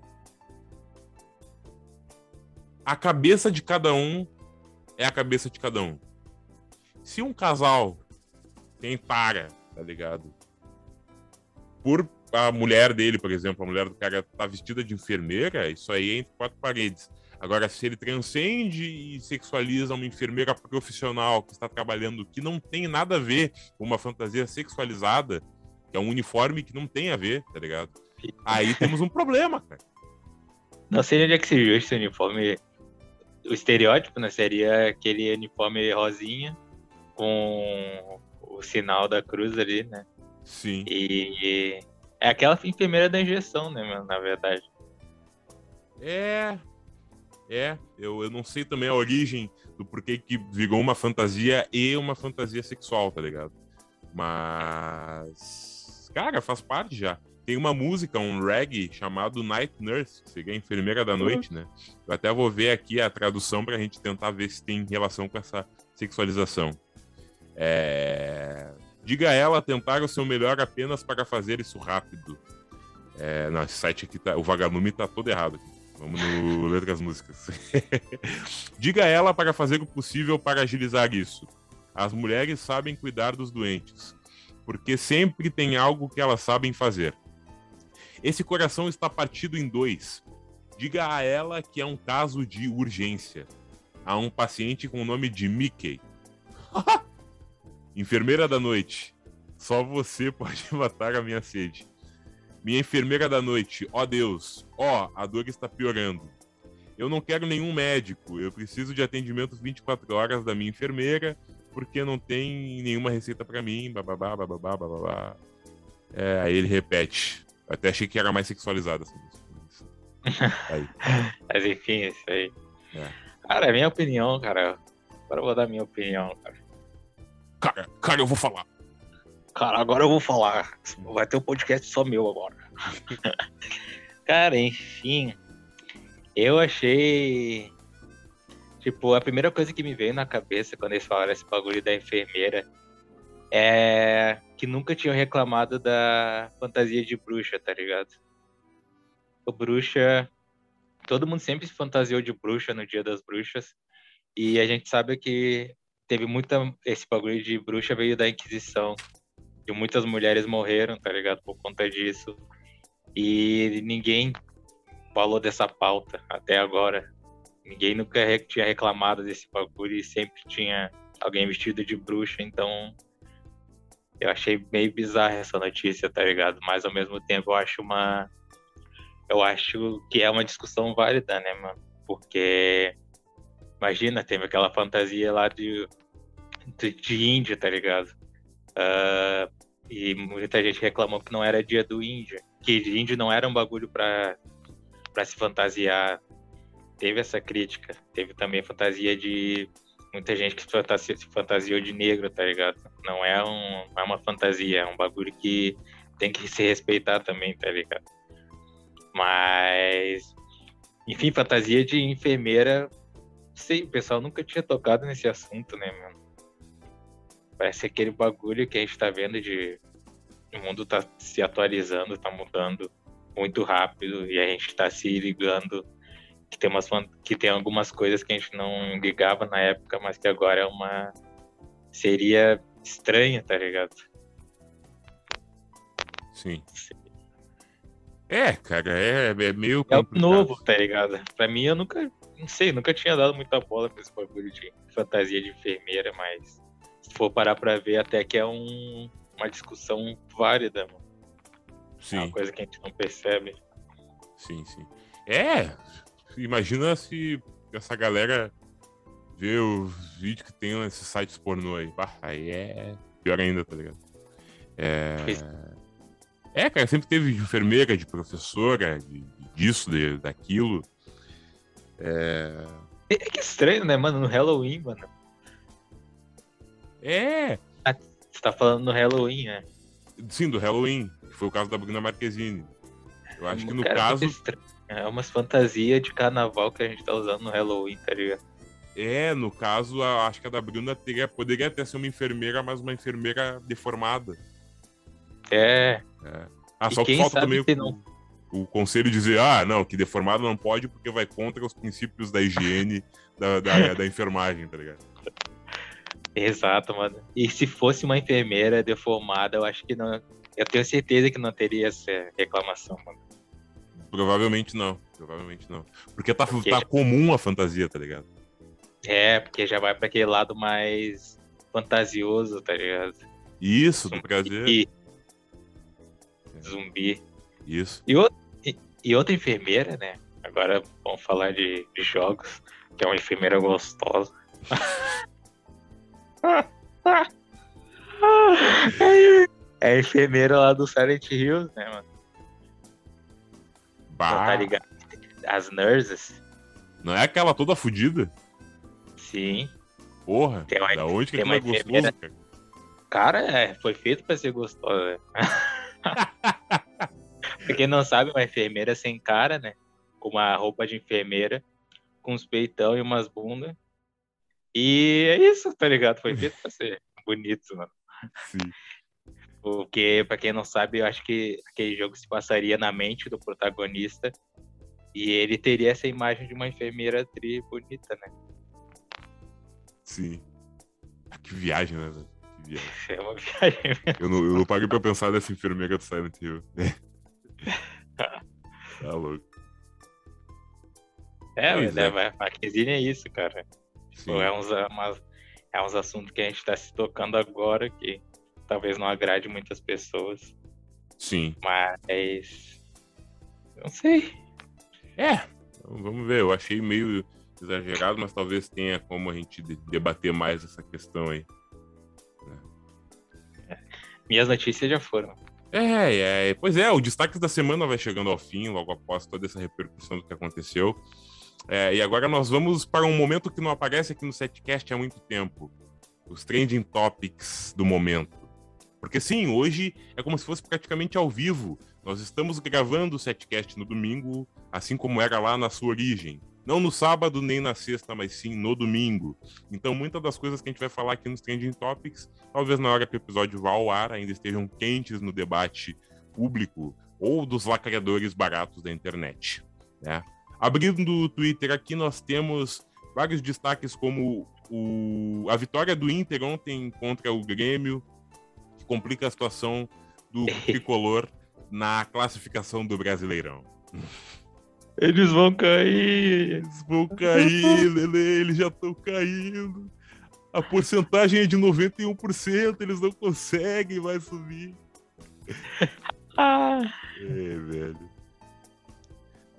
A cabeça de cada um é a cabeça de cada um. Se um casal tem para, tá ligado? Por a mulher dele, por exemplo, a mulher do cara tá vestida de enfermeira, isso aí é entre quatro paredes. Agora, se ele transcende e sexualiza uma enfermeira profissional que está trabalhando que não tem nada a ver com uma fantasia sexualizada, que é um uniforme que não tem a ver, tá ligado? Aí temos um problema, cara. Não sei onde é que se viu esse uniforme. O estereótipo, né? Seria aquele uniforme rosinha com o sinal da cruz ali, né? Sim. E é aquela enfermeira da injeção, né, na verdade. É. É, eu, eu não sei também a origem do porquê que virou uma fantasia e uma fantasia sexual, tá ligado? Mas. Cara, faz parte já. Tem uma música, um reggae chamado Night Nurse, que seria a enfermeira da noite, né? Eu até vou ver aqui a tradução pra gente tentar ver se tem relação com essa sexualização. É... Diga a ela tentar o seu melhor apenas para fazer isso rápido. É... Não, esse site aqui tá. O vagalume tá todo errado aqui. Vamos no Letras Músicas. Diga a ela para fazer o possível para agilizar isso. As mulheres sabem cuidar dos doentes, porque sempre tem algo que elas sabem fazer. Esse coração está partido em dois. Diga a ela que é um caso de urgência. Há um paciente com o nome de Mickey. Enfermeira da noite. Só você pode matar a minha sede. Minha enfermeira da noite. Ó Deus. Ó, a dor está piorando. Eu não quero nenhum médico. Eu preciso de atendimento 24 horas da minha enfermeira, porque não tem nenhuma receita para mim. Bababá, bababá, bababá. É, aí ele repete. Até achei que era mais sexualizado assim. Aí. Mas enfim, isso aí. É. Cara, é minha opinião, cara. Agora eu vou dar minha opinião, cara. Cara, cara, eu vou falar. Cara, agora eu vou falar. Vai ter um podcast só meu agora. cara, enfim. Eu achei. Tipo, a primeira coisa que me veio na cabeça quando eles falaram esse bagulho da enfermeira é que nunca tinham reclamado da fantasia de bruxa, tá ligado? O bruxa. Todo mundo sempre se fantasiou de bruxa no Dia das Bruxas. E a gente sabe que teve muita. Esse bagulho de bruxa veio da Inquisição. E muitas mulheres morreram, tá ligado? Por conta disso. E ninguém falou dessa pauta até agora. Ninguém nunca tinha reclamado desse bagulho e sempre tinha alguém vestido de bruxa, então eu achei meio bizarra essa notícia, tá ligado? Mas ao mesmo tempo eu acho uma. Eu acho que é uma discussão válida, né, mano? Porque. Imagina, teve aquela fantasia lá de, de, de índio, tá ligado? Uh, e muita gente reclamou que não era dia do índio. Que índio não era um bagulho pra para se fantasiar. Teve essa crítica. Teve também fantasia de muita gente que fantasia, se fantasiou de negro, tá ligado? Não é, um, não é uma fantasia, é um bagulho que tem que se respeitar também, tá ligado? Mas, enfim, fantasia de enfermeira, sei, o pessoal nunca tinha tocado nesse assunto, né, mano? Parece aquele bagulho que a gente tá vendo de o mundo tá se atualizando, tá mudando muito rápido e a gente está se ligando que tem, umas, que tem algumas coisas que a gente não ligava na época, mas que agora é uma. seria estranha, tá ligado? Sim. É, cara, é, é meio. É novo, tá ligado? Pra mim, eu nunca. Não sei, nunca tinha dado muita bola pra esse bagulho de fantasia de enfermeira, mas se for parar pra ver, até que é um, uma discussão válida, mano. Sim. É uma coisa que a gente não percebe. Sim, sim. É, imagina se essa galera vê os vídeos que tem nesses sites pornô aí. Bah, aí é pior ainda, tá ligado? É... é, cara, sempre teve de enfermeira, de professora, de, disso, de, daquilo. É... é que estranho, né, mano? No Halloween, mano. É. Ah, você tá falando no Halloween, né? Sim, do Halloween foi o caso da Bruna Marquezine. Eu acho que no Cara, caso. É umas fantasias de carnaval que a gente tá usando no Halloween, tá ligado? É, no caso, acho que a da Bruna teria, poderia até ser uma enfermeira, mas uma enfermeira deformada. É. é. Ah, só que falta também o, não... o, conselho dizer, ah, não, que deformado não pode porque vai contra os princípios da higiene da, da, da enfermagem, tá ligado? Exato, mano. E se fosse uma enfermeira deformada, eu acho que não, eu tenho certeza que não teria essa reclamação, mano. Provavelmente não. Provavelmente não. Porque tá, porque tá já... comum a fantasia, tá ligado? É, porque já vai pra aquele lado mais fantasioso, tá ligado? Isso, do prazer. Zumbi. Isso. E, o... e, outra enfermeira, né? Agora vamos falar de, de jogos, que é uma enfermeira gostosa. É a enfermeira lá do Silent Hills, né, mano? Bah. Tá ligado? As nurses. Não é aquela toda fodida? Sim. Porra, tem uma, da onde que aquilo é gostoso, cara? Cara, é, foi feito pra ser gostosa. pra quem não sabe, uma enfermeira sem cara, né? Com uma roupa de enfermeira, com uns peitão e umas bundas. E é isso, tá ligado? Foi feito pra ser bonito, mano. Sim. Porque, para quem não sabe, eu acho que aquele jogo se passaria na mente do protagonista e ele teria essa imagem de uma enfermeira tri bonita, né? Sim. Ah, que viagem, né? velho? Que viagem. É uma viagem mesmo. Eu não, eu não parei pra pensar nessa enfermeira do Silent Hill. tá louco. É, Pois mas é. é, Quesine é isso, cara. Tipo, é, uns, é, umas- é uns assuntos que a gente tá se tocando agora que talvez não agrade muitas pessoas, Sim. mas. Não sei. É, então, vamos ver. Eu achei meio exagerado, mas talvez tenha como a gente de- debater mais essa questão aí. Minhas notícias já foram. É, é, pois é, o destaque da semana vai chegando ao fim, logo após toda essa repercussão do que aconteceu. É, e agora nós vamos para um momento que não aparece aqui no setcast há muito tempo. Os trending topics do momento. Porque sim, hoje é como se fosse praticamente ao vivo. Nós estamos gravando o setcast no domingo, assim como era lá na sua origem. Não no sábado nem na sexta, mas sim no domingo. Então, muitas das coisas que a gente vai falar aqui nos Trending Topics, talvez na hora que o episódio vá ao ar, ainda estejam quentes no debate público ou dos lacradores baratos da internet. Né? Abrindo o Twitter aqui, nós temos vários destaques, como o, a vitória do Inter ontem contra o Grêmio, que complica a situação do tricolor na classificação do Brasileirão. Eles vão cair. Eles vão cair, Lele, eles já estão caindo. A porcentagem é de 91%, eles não conseguem mais subir. Ah, É, velho.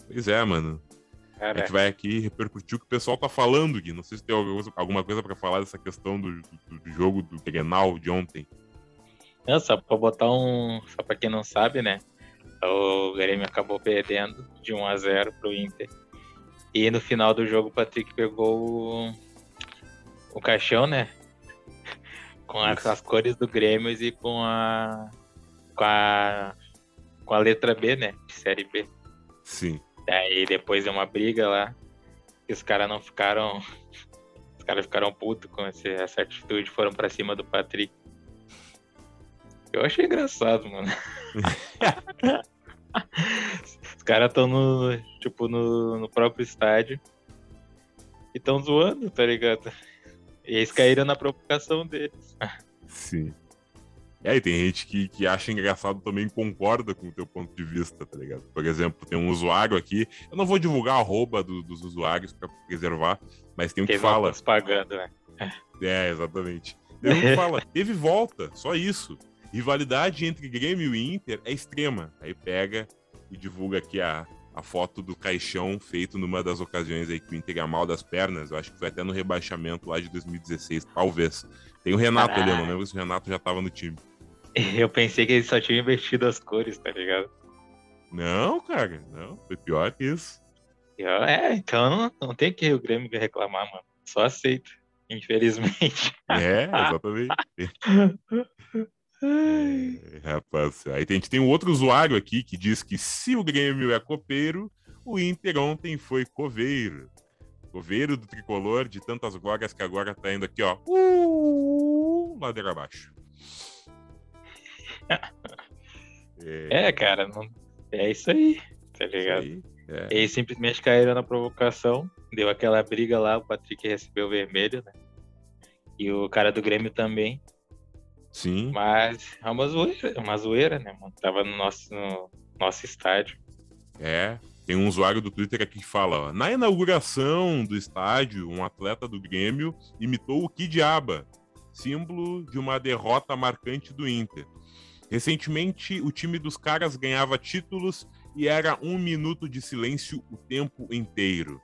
Pois é, mano. A cara, gente vai aqui repercutir o que o pessoal tá falando, Gui. Não sei se tem alguma coisa- pra falar dessa questão do, do- do jogo do Grenal de ontem. não, só pra botar um. Só pra quem não sabe, né? O Grêmio acabou perdendo de 1 a 0 pro Inter. E no final do jogo o Patrick pegou o, o caixão, né? Com as, as cores do Grêmio e com a. Com a. Com a letra B, né? De série B. Sim. Aí depois deu uma briga lá. E os caras não ficaram. Os caras ficaram putos com esse- essa atitude, foram pra cima do Patrick. Eu achei engraçado, mano. os caras estão no. Tipo, no, no próprio estádio. E estão zoando, tá ligado? E eles caíram na provocação deles. Sim. E aí, tem gente que, que acha engraçado também concorda com o teu ponto de vista, tá ligado? Por exemplo, tem um usuário aqui, eu não vou divulgar a arroba do- dos usuários pra preservar, mas tem um que Teve fala. alguns pagando, né? É, exatamente. Tem um que fala, teve volta, só isso. Rivalidade entre Grêmio e Inter é extrema. Aí pega e divulga aqui a, a foto do caixão feito numa das ocasiões aí que o Inter é mal das pernas. Eu acho que foi até no rebaixamento lá de 2016, talvez. Tem o Renato ali, eu não lembro se o Renato já tava no time. Eu pensei que eles só tinham investido as cores, tá ligado? Não, cara, não. Foi pior que isso. É, então não, não tem que o Grêmio reclamar, mano. Só aceita, infelizmente. É, exatamente. É, rapaz, aí a gente tem um outro usuário aqui que diz que se o Grêmio é copeiro, o Inter ontem foi coveiro. Coveiro do tricolor de tantas glórias que agora tá indo aqui, ó. Uh, ladeira abaixo. É, É, cara, não- é isso aí, tá ligado? aí. É, Eles simplesmente caíram na provocação, deu aquela briga lá, o Patrick recebeu o vermelho, né? E o cara do Grêmio também. Sim, Mas é uma zoeira, é uma zoeira, né, mano? Tava no nosso, no nosso estádio. é. Tem um usuário do Twitter aqui que fala, ó, na inauguração do estádio, um atleta do Grêmio imitou o Kid Aba, símbolo de uma derrota marcante do Inter. Recentemente, o time dos caras ganhava títulos e era um minuto de silêncio o tempo inteiro.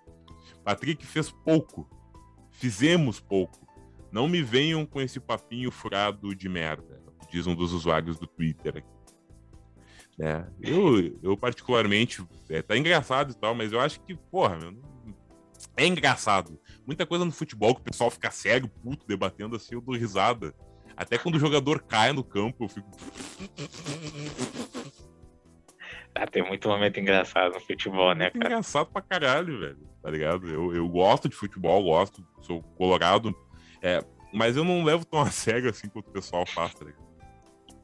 Patrick fez pouco. Fizemos pouco. Não me venham com esse papinho furado de merda, diz um dos usuários do Twitter aqui. É, eu, eu particularmente, é, tá engraçado e tal, mas eu acho que, porra, meu, é engraçado. Muita coisa no futebol que o pessoal fica sério, puto, debatendo assim, eu dou risada. Até quando o jogador cai no campo, eu fico. Ah, tem muito momento engraçado no futebol, né, cara? engraçado pra caralho, velho. Tá ligado? Eu, eu gosto de futebol, gosto, sou colorado. É, mas eu não levo tão a sério assim quanto o pessoal faz, tá ligado?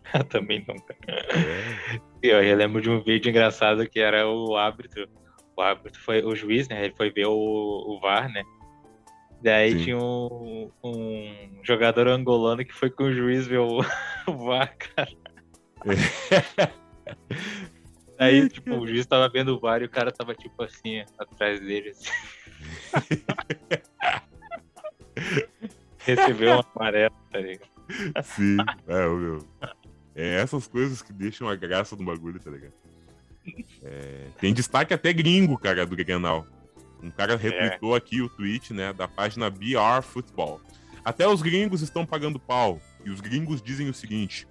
Também não. É, Eu, eu lembro de um vídeo engraçado que era o árbitro. O árbitro foi o juiz, né? Ele foi ver o, o VAR, né? Daí Sim. tinha um, um jogador angolano que foi com o juiz ver o, o VAR, cara. Aí, tipo, o juiz tava vendo o VAR e o cara tava, tipo, assim, atrás dele. assim. Recebeu um amarelo, tá ligado? Sim, é, meu. É essas coisas que deixam a graça do bagulho, tá ligado? É, tem destaque até gringo, cara, do Grenal. Um cara retweetou aqui o tweet, né, da página BR Football. Até os gringos estão pagando pau. E os gringos dizem o seguinte: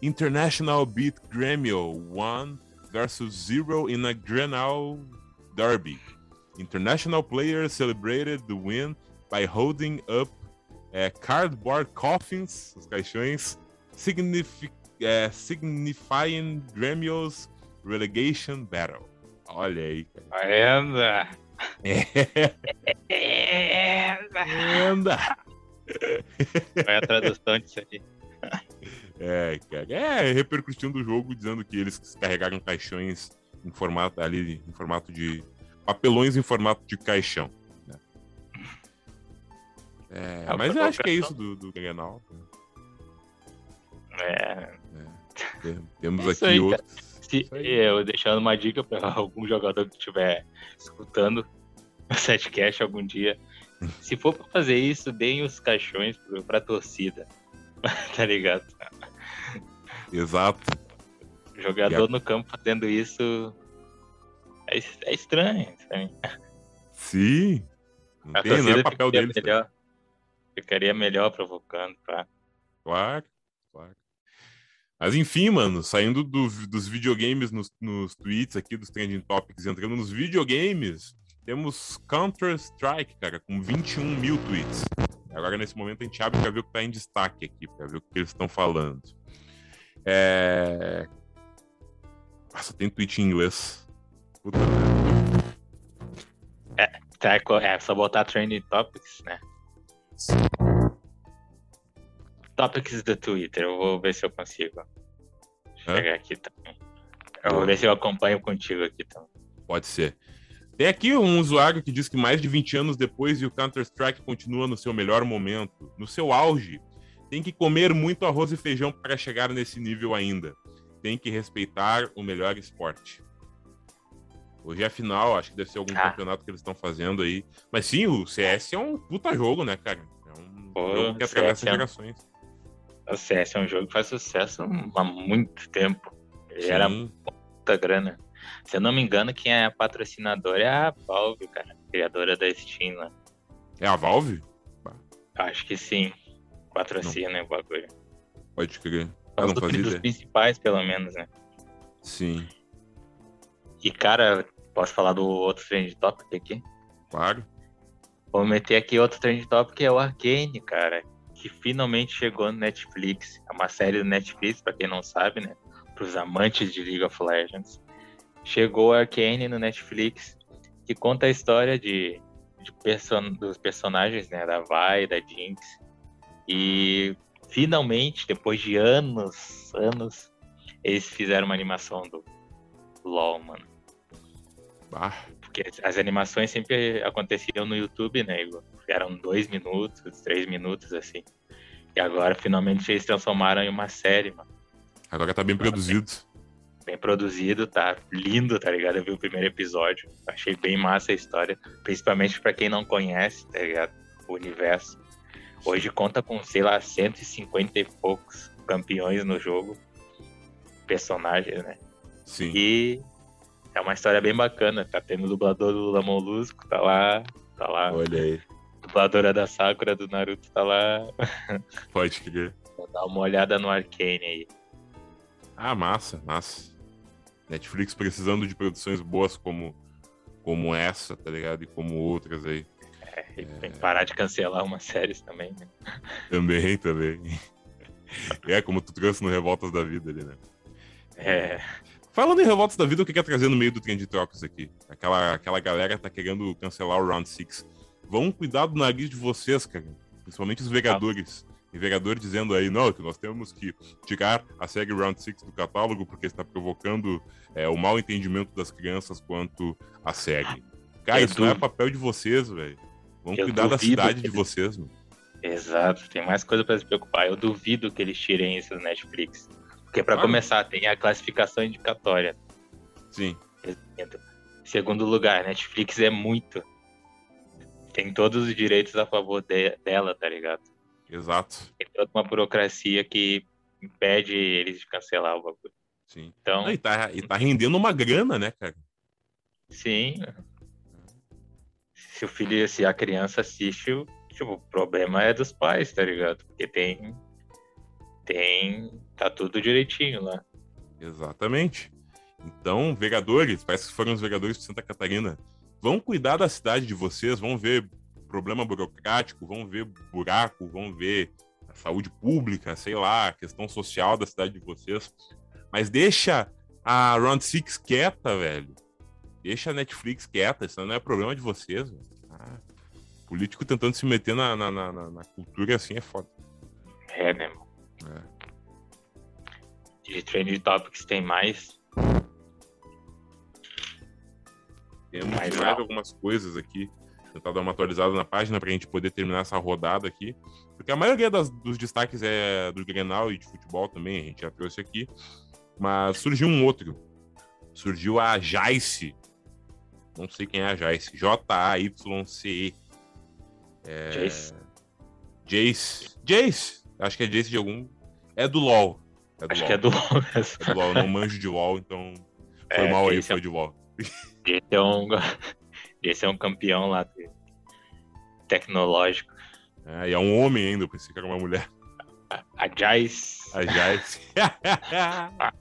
International beat Grêmio 1 versus 0 in a Grenal derby. International players celebrated the win by holding up eh, cardboard coffins, os caixões, signifi eh, signifying Grêmio's relegation battle. Olha aí, cara. Ainda! Anda! Vai a tradução disso aí. É, cara. É, repercutindo o jogo, dizendo que eles carregaram caixões em formato ali, em formato de. papelões em formato de caixão. Né? É, É mas eu acho que é isso do, do Grenal. É, Tem- Temos É aqui aí, outros. se, eu deixando uma dica para algum jogador que estiver escutando o setcast algum dia. Se for pra fazer isso, deem os caixões pra torcida. tá ligado? Exato. Jogador E no campo fazendo isso é, es- é estranho. Sim. Não, A tem, não é papel deles. melhor, ficaria melhor provocando. Tá? Claro, claro. Mas enfim, mano, saindo do- dos videogames nos, nos tweets aqui, dos trending topics, entrando nos videogames, temos Counter-Strike, cara, com 21 mil tweets. Agora, nesse momento, a gente abre pra ver o que tá em destaque aqui, pra ver o que eles estão falando. É... Nossa, tem tweet em inglês. Puta merda. Tá, é é só botar trending topics, né? Topics do Twitter, eu vou ver se eu consigo chegar aqui também. Eu vou ver se eu acompanho contigo aqui também. Pode ser. Tem aqui um usuário que diz que mais de 20 anos depois e o Counter-Strike continua no seu melhor momento, no seu auge. Tem que comer muito arroz e feijão para chegar nesse nível ainda. Tem que respeitar o melhor esporte. Hoje é a final, acho que deve ser algum Ah. campeonato que eles estão fazendo aí. Mas sim, o CS é um puta jogo, né, cara? É um Pô, jogo que atravessa é gerações. O CS é um jogo que faz sucesso há muito tempo. Ele era Sim. muita grana. Se eu não me engano, quem é a patrocinadora é a Valve, cara. Criadora da Steam lá. É a Valve? Acho que sim. Patrocina o bagulho. Pode crer. Um não fazia dos ideia. principais, pelo menos, né? Sim, E, cara, posso falar do outro trend topic aqui? claro. Vou meter aqui outro trend topic, é o Arcane, cara. Que finalmente chegou no Netflix. É uma série do Netflix, pra quem não sabe, né? Pros amantes de League of Legends. Chegou o Arcane no Netflix, que conta a história de, de person- dos personagens, né? Da Vi, da Jinx. E finalmente, depois de anos, anos, eles fizeram uma animação do LoL, mano. Bah, Porque as animações sempre aconteciam no YouTube, né, Igor? Eram dois minutos, três minutos, assim. E agora, finalmente, eles transformaram em uma série, mano. agora tá bem produzido. Bem produzido, tá lindo, tá ligado? Eu vi o primeiro episódio. Achei bem massa a história. Principalmente pra quem não conhece, tá ligado? O universo. Hoje conta com, sei lá, 150 e poucos campeões no jogo. Personagens, né? Sim. E é uma história bem bacana. Tá tendo o dublador do Lula Molusco, tá lá. Tá lá. Olha aí. dubladora da Sakura do Naruto tá lá. Pode crer. Vou dar uma olhada no Arcane aí. Ah, massa, massa. Netflix precisando de produções boas como, como essa, tá ligado? E como outras aí. É, e Tem que parar de cancelar umas séries também, né? Também, também. É, como tu trouxe no Revoltas da Vida ali, né? É, Falando em Revoltas da Vida, o que quer trazer no meio do Trend Trocos aqui? Aquela, aquela galera tá querendo cancelar o Round 6. Vão cuidar do nariz de vocês, cara. Principalmente os vereadores. E vereador dizendo aí, não, que nós temos que tirar a série Round 6 do catálogo porque está provocando é, o mau entendimento das crianças quanto à série. Cara, isso não é papel de vocês, velho. Vamos Eu cuidar da cidade que de vocês, mano. Exato, tem mais coisa pra se preocupar. Eu duvido que eles tirem isso do Netflix. Porque pra Claro. começar, tem a classificação indicatória. Sim. Segundo lugar, Netflix é muito. Tem todos os direitos a favor de- dela, tá ligado? Exato. Tem toda uma burocracia que impede eles de cancelar o bagulho. Sim. Então, Não, e, tá, e tá rendendo uma grana, né, cara? sim. Se o filho, se a criança assiste, tipo, o problema é dos pais, tá ligado? Porque tem. Tem. Tá tudo direitinho lá. Exatamente. Então, vereadores, parece que foram os vereadores de Santa Catarina, vão cuidar da cidade de vocês, vão ver problema burocrático, vão ver buraco, vão ver a saúde pública, sei lá, a questão social da cidade de vocês. Mas deixa a Round Six quieta, velho. Deixa a Netflix quieta, isso não é problema de vocês. velho. Ah, político tentando se meter na, na, na- na- cultura assim é foda. É, né, mano? É. De Trending Topics tem mais. Temos Mais algumas coisas aqui. Tentar dar uma atualizada na página pra gente poder terminar essa rodada aqui. Porque a maioria das- dos destaques é do Grenal e de futebol também, a gente já trouxe aqui. Mas surgiu um outro. Surgiu a Jaice. Não sei quem é a Jaice. J-A-Y-C-E. É... Jace. Jace. Jace. Acho que é Jace de algum. É do LOL. É Acho LOL. que é do LoL. É do LOL. Eu não manjo de LOL, então. Foi É, mal aí, é- foi de LOL. Esse é um, esse é um campeão lá de- tecnológico. É, e é um homem ainda, eu pensei que era uma mulher. A Jais. A Jaice. a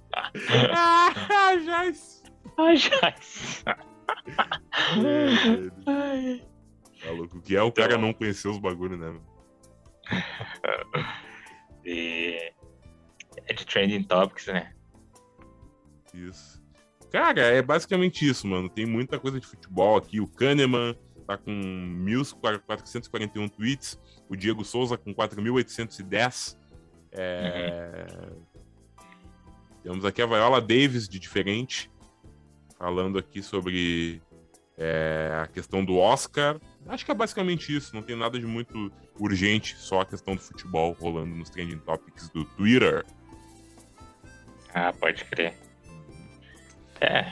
Jaice. A Jais. É, Maluco, o que é o cara não conhecer os bagulho, né? E é de Trending Topics, né? Isso. Cara, é basicamente isso, mano. Tem muita coisa de futebol aqui. O Kahneman tá com 1.441 tweets. O Diego Souza com 4.810. É... Temos aqui a Viola Davis de Diferente, falando aqui sobre é, a questão do Oscar. Acho que é basicamente isso. Não tem nada de muito urgente, só a questão do futebol rolando nos trending topics do Twitter. Ah, pode crer. É.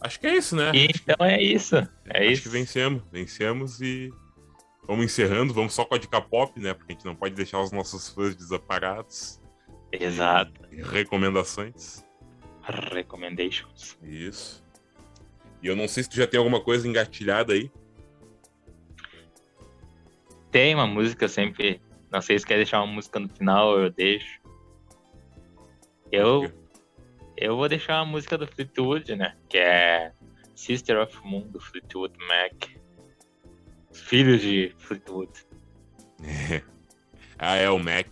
Acho que é isso, né? E então é isso. É Acho isso. que vencemos. Vencemos e vamos encerrando. Vamos só com a dica pop, né? Porque a gente não pode deixar os nossos fãs desamparados. Exato. Recomendações. Recommendations. Isso. E eu não sei se tu já tem alguma coisa engatilhada aí. Tem uma música sempre. Não sei se quer deixar uma música no final, eu deixo. Eu, eu vou deixar uma música do Fleetwood, né? Que é Sister of Moon do Fleetwood Mac. Filhos de Fleetwood. ah, é o Mac.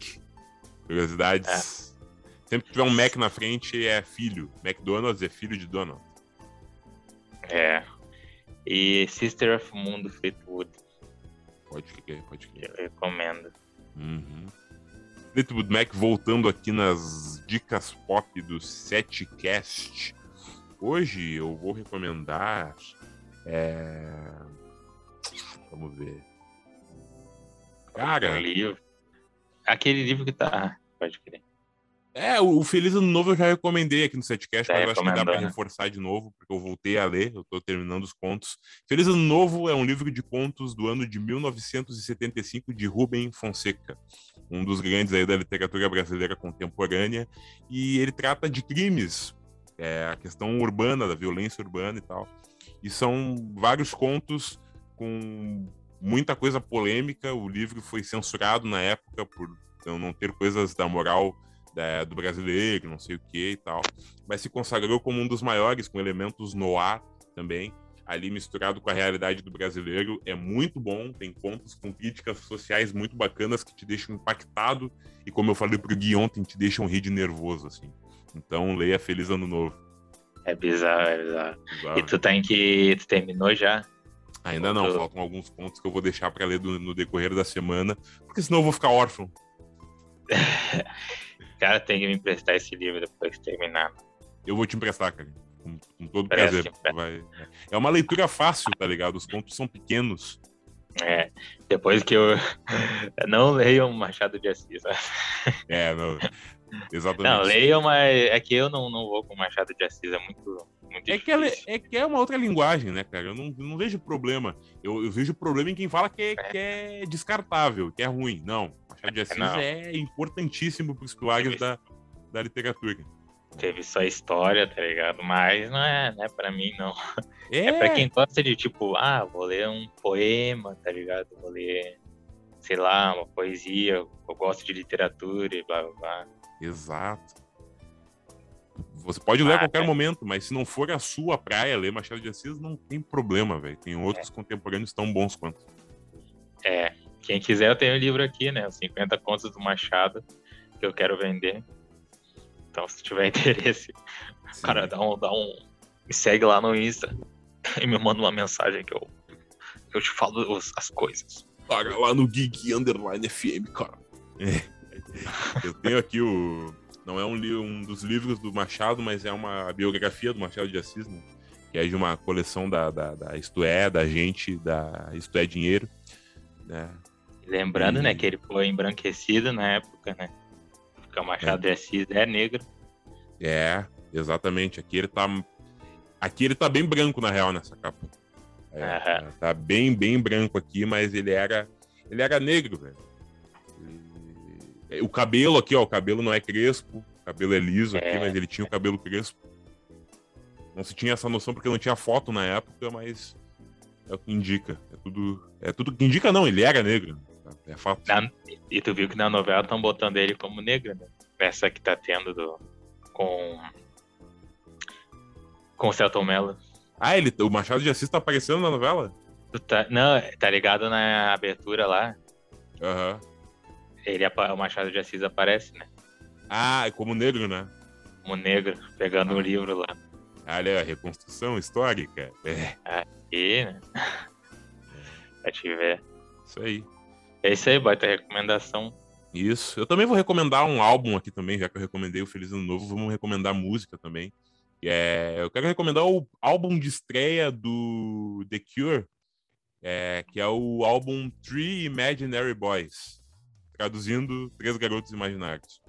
Curiosidades. Sempre que tiver um Mac na frente, é filho. McDonald's é filho de Donald. É. E Sister of Moon do Fleetwood. Pode crer, pode crer. Eu recomendo. Uhum. Fleetwood Mac voltando aqui nas dicas pop do Setcast. Hoje eu vou recomendar. É... Vamos ver. Cara, livro. Aquele livro que tá. Pode crer. é, o Feliz Ano Novo eu já recomendei aqui no Setcast, Já mas eu acho que dá pra reforçar de novo, porque eu voltei a ler, eu tô terminando os contos. Feliz Ano Novo é um livro de contos do ano de 1975 de Rubem Fonseca, um dos grandes aí da literatura brasileira contemporânea, e ele trata de crimes, é, a questão urbana, da violência urbana e tal. E são vários contos com muita coisa polêmica. O livro foi censurado na época por não- ter coisas da moral do brasileiro, não sei o que e tal. Mas se consagrou como um dos maiores, com elementos noir também, ali misturado com a realidade do brasileiro. É muito bom, tem contos com críticas sociais muito bacanas que te deixam impactado e, como eu falei pro Gui ontem, te deixam rir de nervoso, assim. Então, leia Feliz Ano Novo. É bizarro, é bizarro. Bizarro. E tu tá em que. Tu terminou já? Ainda não, Eu- faltam alguns contos que eu vou deixar para ler do- no decorrer da semana, porque senão eu vou ficar órfão. Cara, tem que me emprestar esse livro depois que terminar. Eu vou te emprestar, cara. Com, todo Parece Vai- É uma leitura fácil, tá ligado? Os contos são pequenos. É, depois que eu. Não leiam Machado de Assis. Né? É, não. Exatamente. Não, leiam, mas é que eu não, não vou com Machado de Assis, é muito. muito É que, ela- difícil. é que é uma outra linguagem, né, cara? Eu não, não vejo problema. Eu, eu vejo problema em quem fala que é, que é descartável, que é ruim. Não. Machado de Assis Não. é importantíssimo para os pilares da, da literatura. Teve só história, tá ligado? Mas não é, não é pra mim, não. É, É pra quem gosta de, tipo, ah, vou ler um poema, tá ligado? Vou ler, sei lá, uma poesia, eu gosto de literatura e blá blá blá. Exato. Você pode ler a Ah, qualquer é. momento, mas se não for a sua praia ler Machado de Assis, não tem problema, velho. Tem outros contemporâneos tão bons quanto. É, quem quiser eu tenho o livro aqui, né? Os 50 contos do Machado, que eu quero vender. Então, se tiver interesse, cara, dá um, dá um. Me segue lá no Insta e me manda uma mensagem que eu, eu te falo os- as coisas. Paga lá no Geek Underline FM, cara. É. Eu tenho aqui o. Não é um, um dos livros do Machado, mas é uma biografia do Machado de Assis, né? Que é de uma coleção da, da, da Isto É, da gente, da Isto É Dinheiro. Né? Lembrando, E- né, que ele foi embranquecido na época, né? Porque o Machado de Assis é negro. É, exatamente. Aqui ele tá. Aqui ele tá bem branco, na real, nessa capa. É, Aham. Tá bem, bem branco aqui, mas ele era. Ele era negro, velho. O cabelo aqui, ó, o cabelo não é crespo, o cabelo é liso aqui, É. mas ele tinha o cabelo crespo. Não se tinha essa noção porque não tinha foto na época, mas é o que indica. É tudo. É tudo que indica, não, ele era negro. É fato. Na- e tu viu que na novela estão botando ele como negro, né? Essa que tá tendo do, com. Com o Celton Mello. Ah, ele, o Machado de Assis tá aparecendo na novela? Tá, não, tá ligado na abertura lá? Aham. Ele, apa- o Machado de Assis aparece, né? Ah, como negro, né? Como negro, pegando o livro lá. Olha, a reconstrução histórica. É, E, né? pra te ver. isso aí. É isso aí, baita recomendação. Isso. Eu também vou recomendar um álbum aqui também, já que eu recomendei o Feliz Ano Novo, vamos recomendar música também. É, eu quero recomendar o álbum de estreia do The Cure, é, que é o álbum Three Imaginary Boys, traduzindo Três Garotos Imaginários.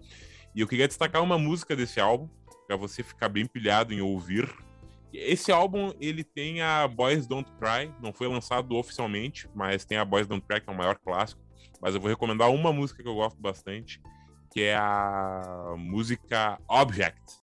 E eu queria destacar uma música desse álbum, para você ficar bem pilhado em ouvir. Esse álbum, ele tem a Boys Don't Cry, não foi lançado oficialmente, mas tem a Boys Don't Cry, que é o maior clássico. Mas eu vou recomendar uma música que eu gosto bastante, que é a música Object.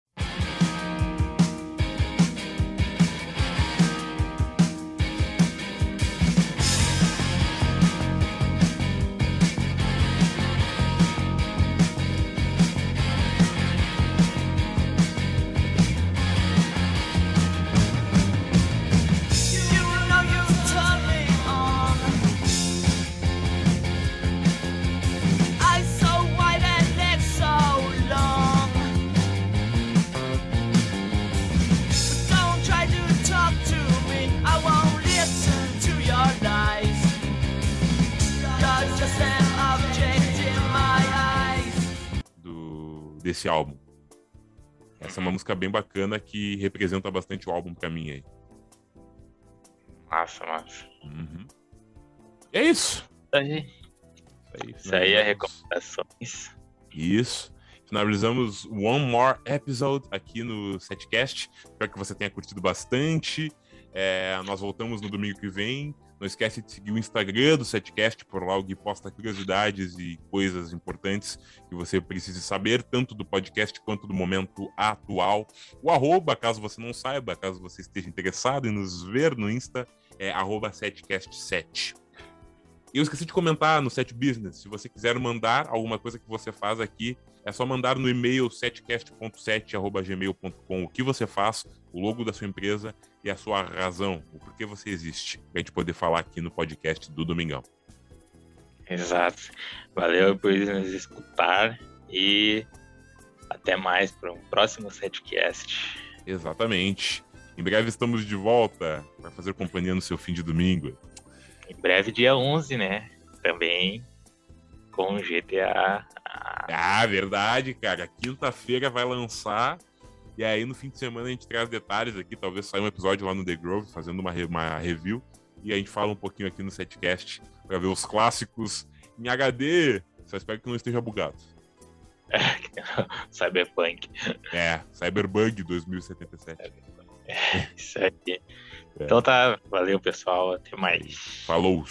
Música bem bacana que representa bastante o álbum pra mim aí. Massa, massa. Uhum. E é isso. Isso aí. Isso aí, Isso aí é recomendações. Isso. Finalizamos One More Episode aqui no Setcast. Espero que você tenha curtido bastante. É, nós voltamos no domingo que vem. Não esquece de seguir o Instagram do Setcast, por lá o posta curiosidades e coisas importantes que você precise saber, tanto do podcast quanto do momento atual. O arroba, caso você não saiba, caso você esteja interessado em nos ver no Insta, é arroba setcast7. E eu esqueci de comentar no Set Business. Se você quiser mandar alguma coisa que você faz aqui, é só mandar no e-mail setcast.7.gmail.com o que você faz, o logo da sua empresa e a sua razão, o porquê você existe, pra gente poder falar aqui no podcast do Domingão. Exato. Valeu por nos escutar e até mais para um próximo setcast. Exatamente. Em breve estamos de volta para fazer companhia no seu fim de domingo. Em breve, dia 11, né? Também com GTA. Ah, verdade, cara. Quinta-feira vai lançar. E aí, no fim de semana, a gente traz detalhes aqui. Talvez saia um episódio lá no The Grove, fazendo uma, uma review e a gente fala um pouquinho aqui no setcast pra ver os clássicos em HD. Só espero que não esteja bugado. Cyberpunk. É, Cyberbug 2077. Isso aí. Então tá, valeu pessoal, até mais. Falou!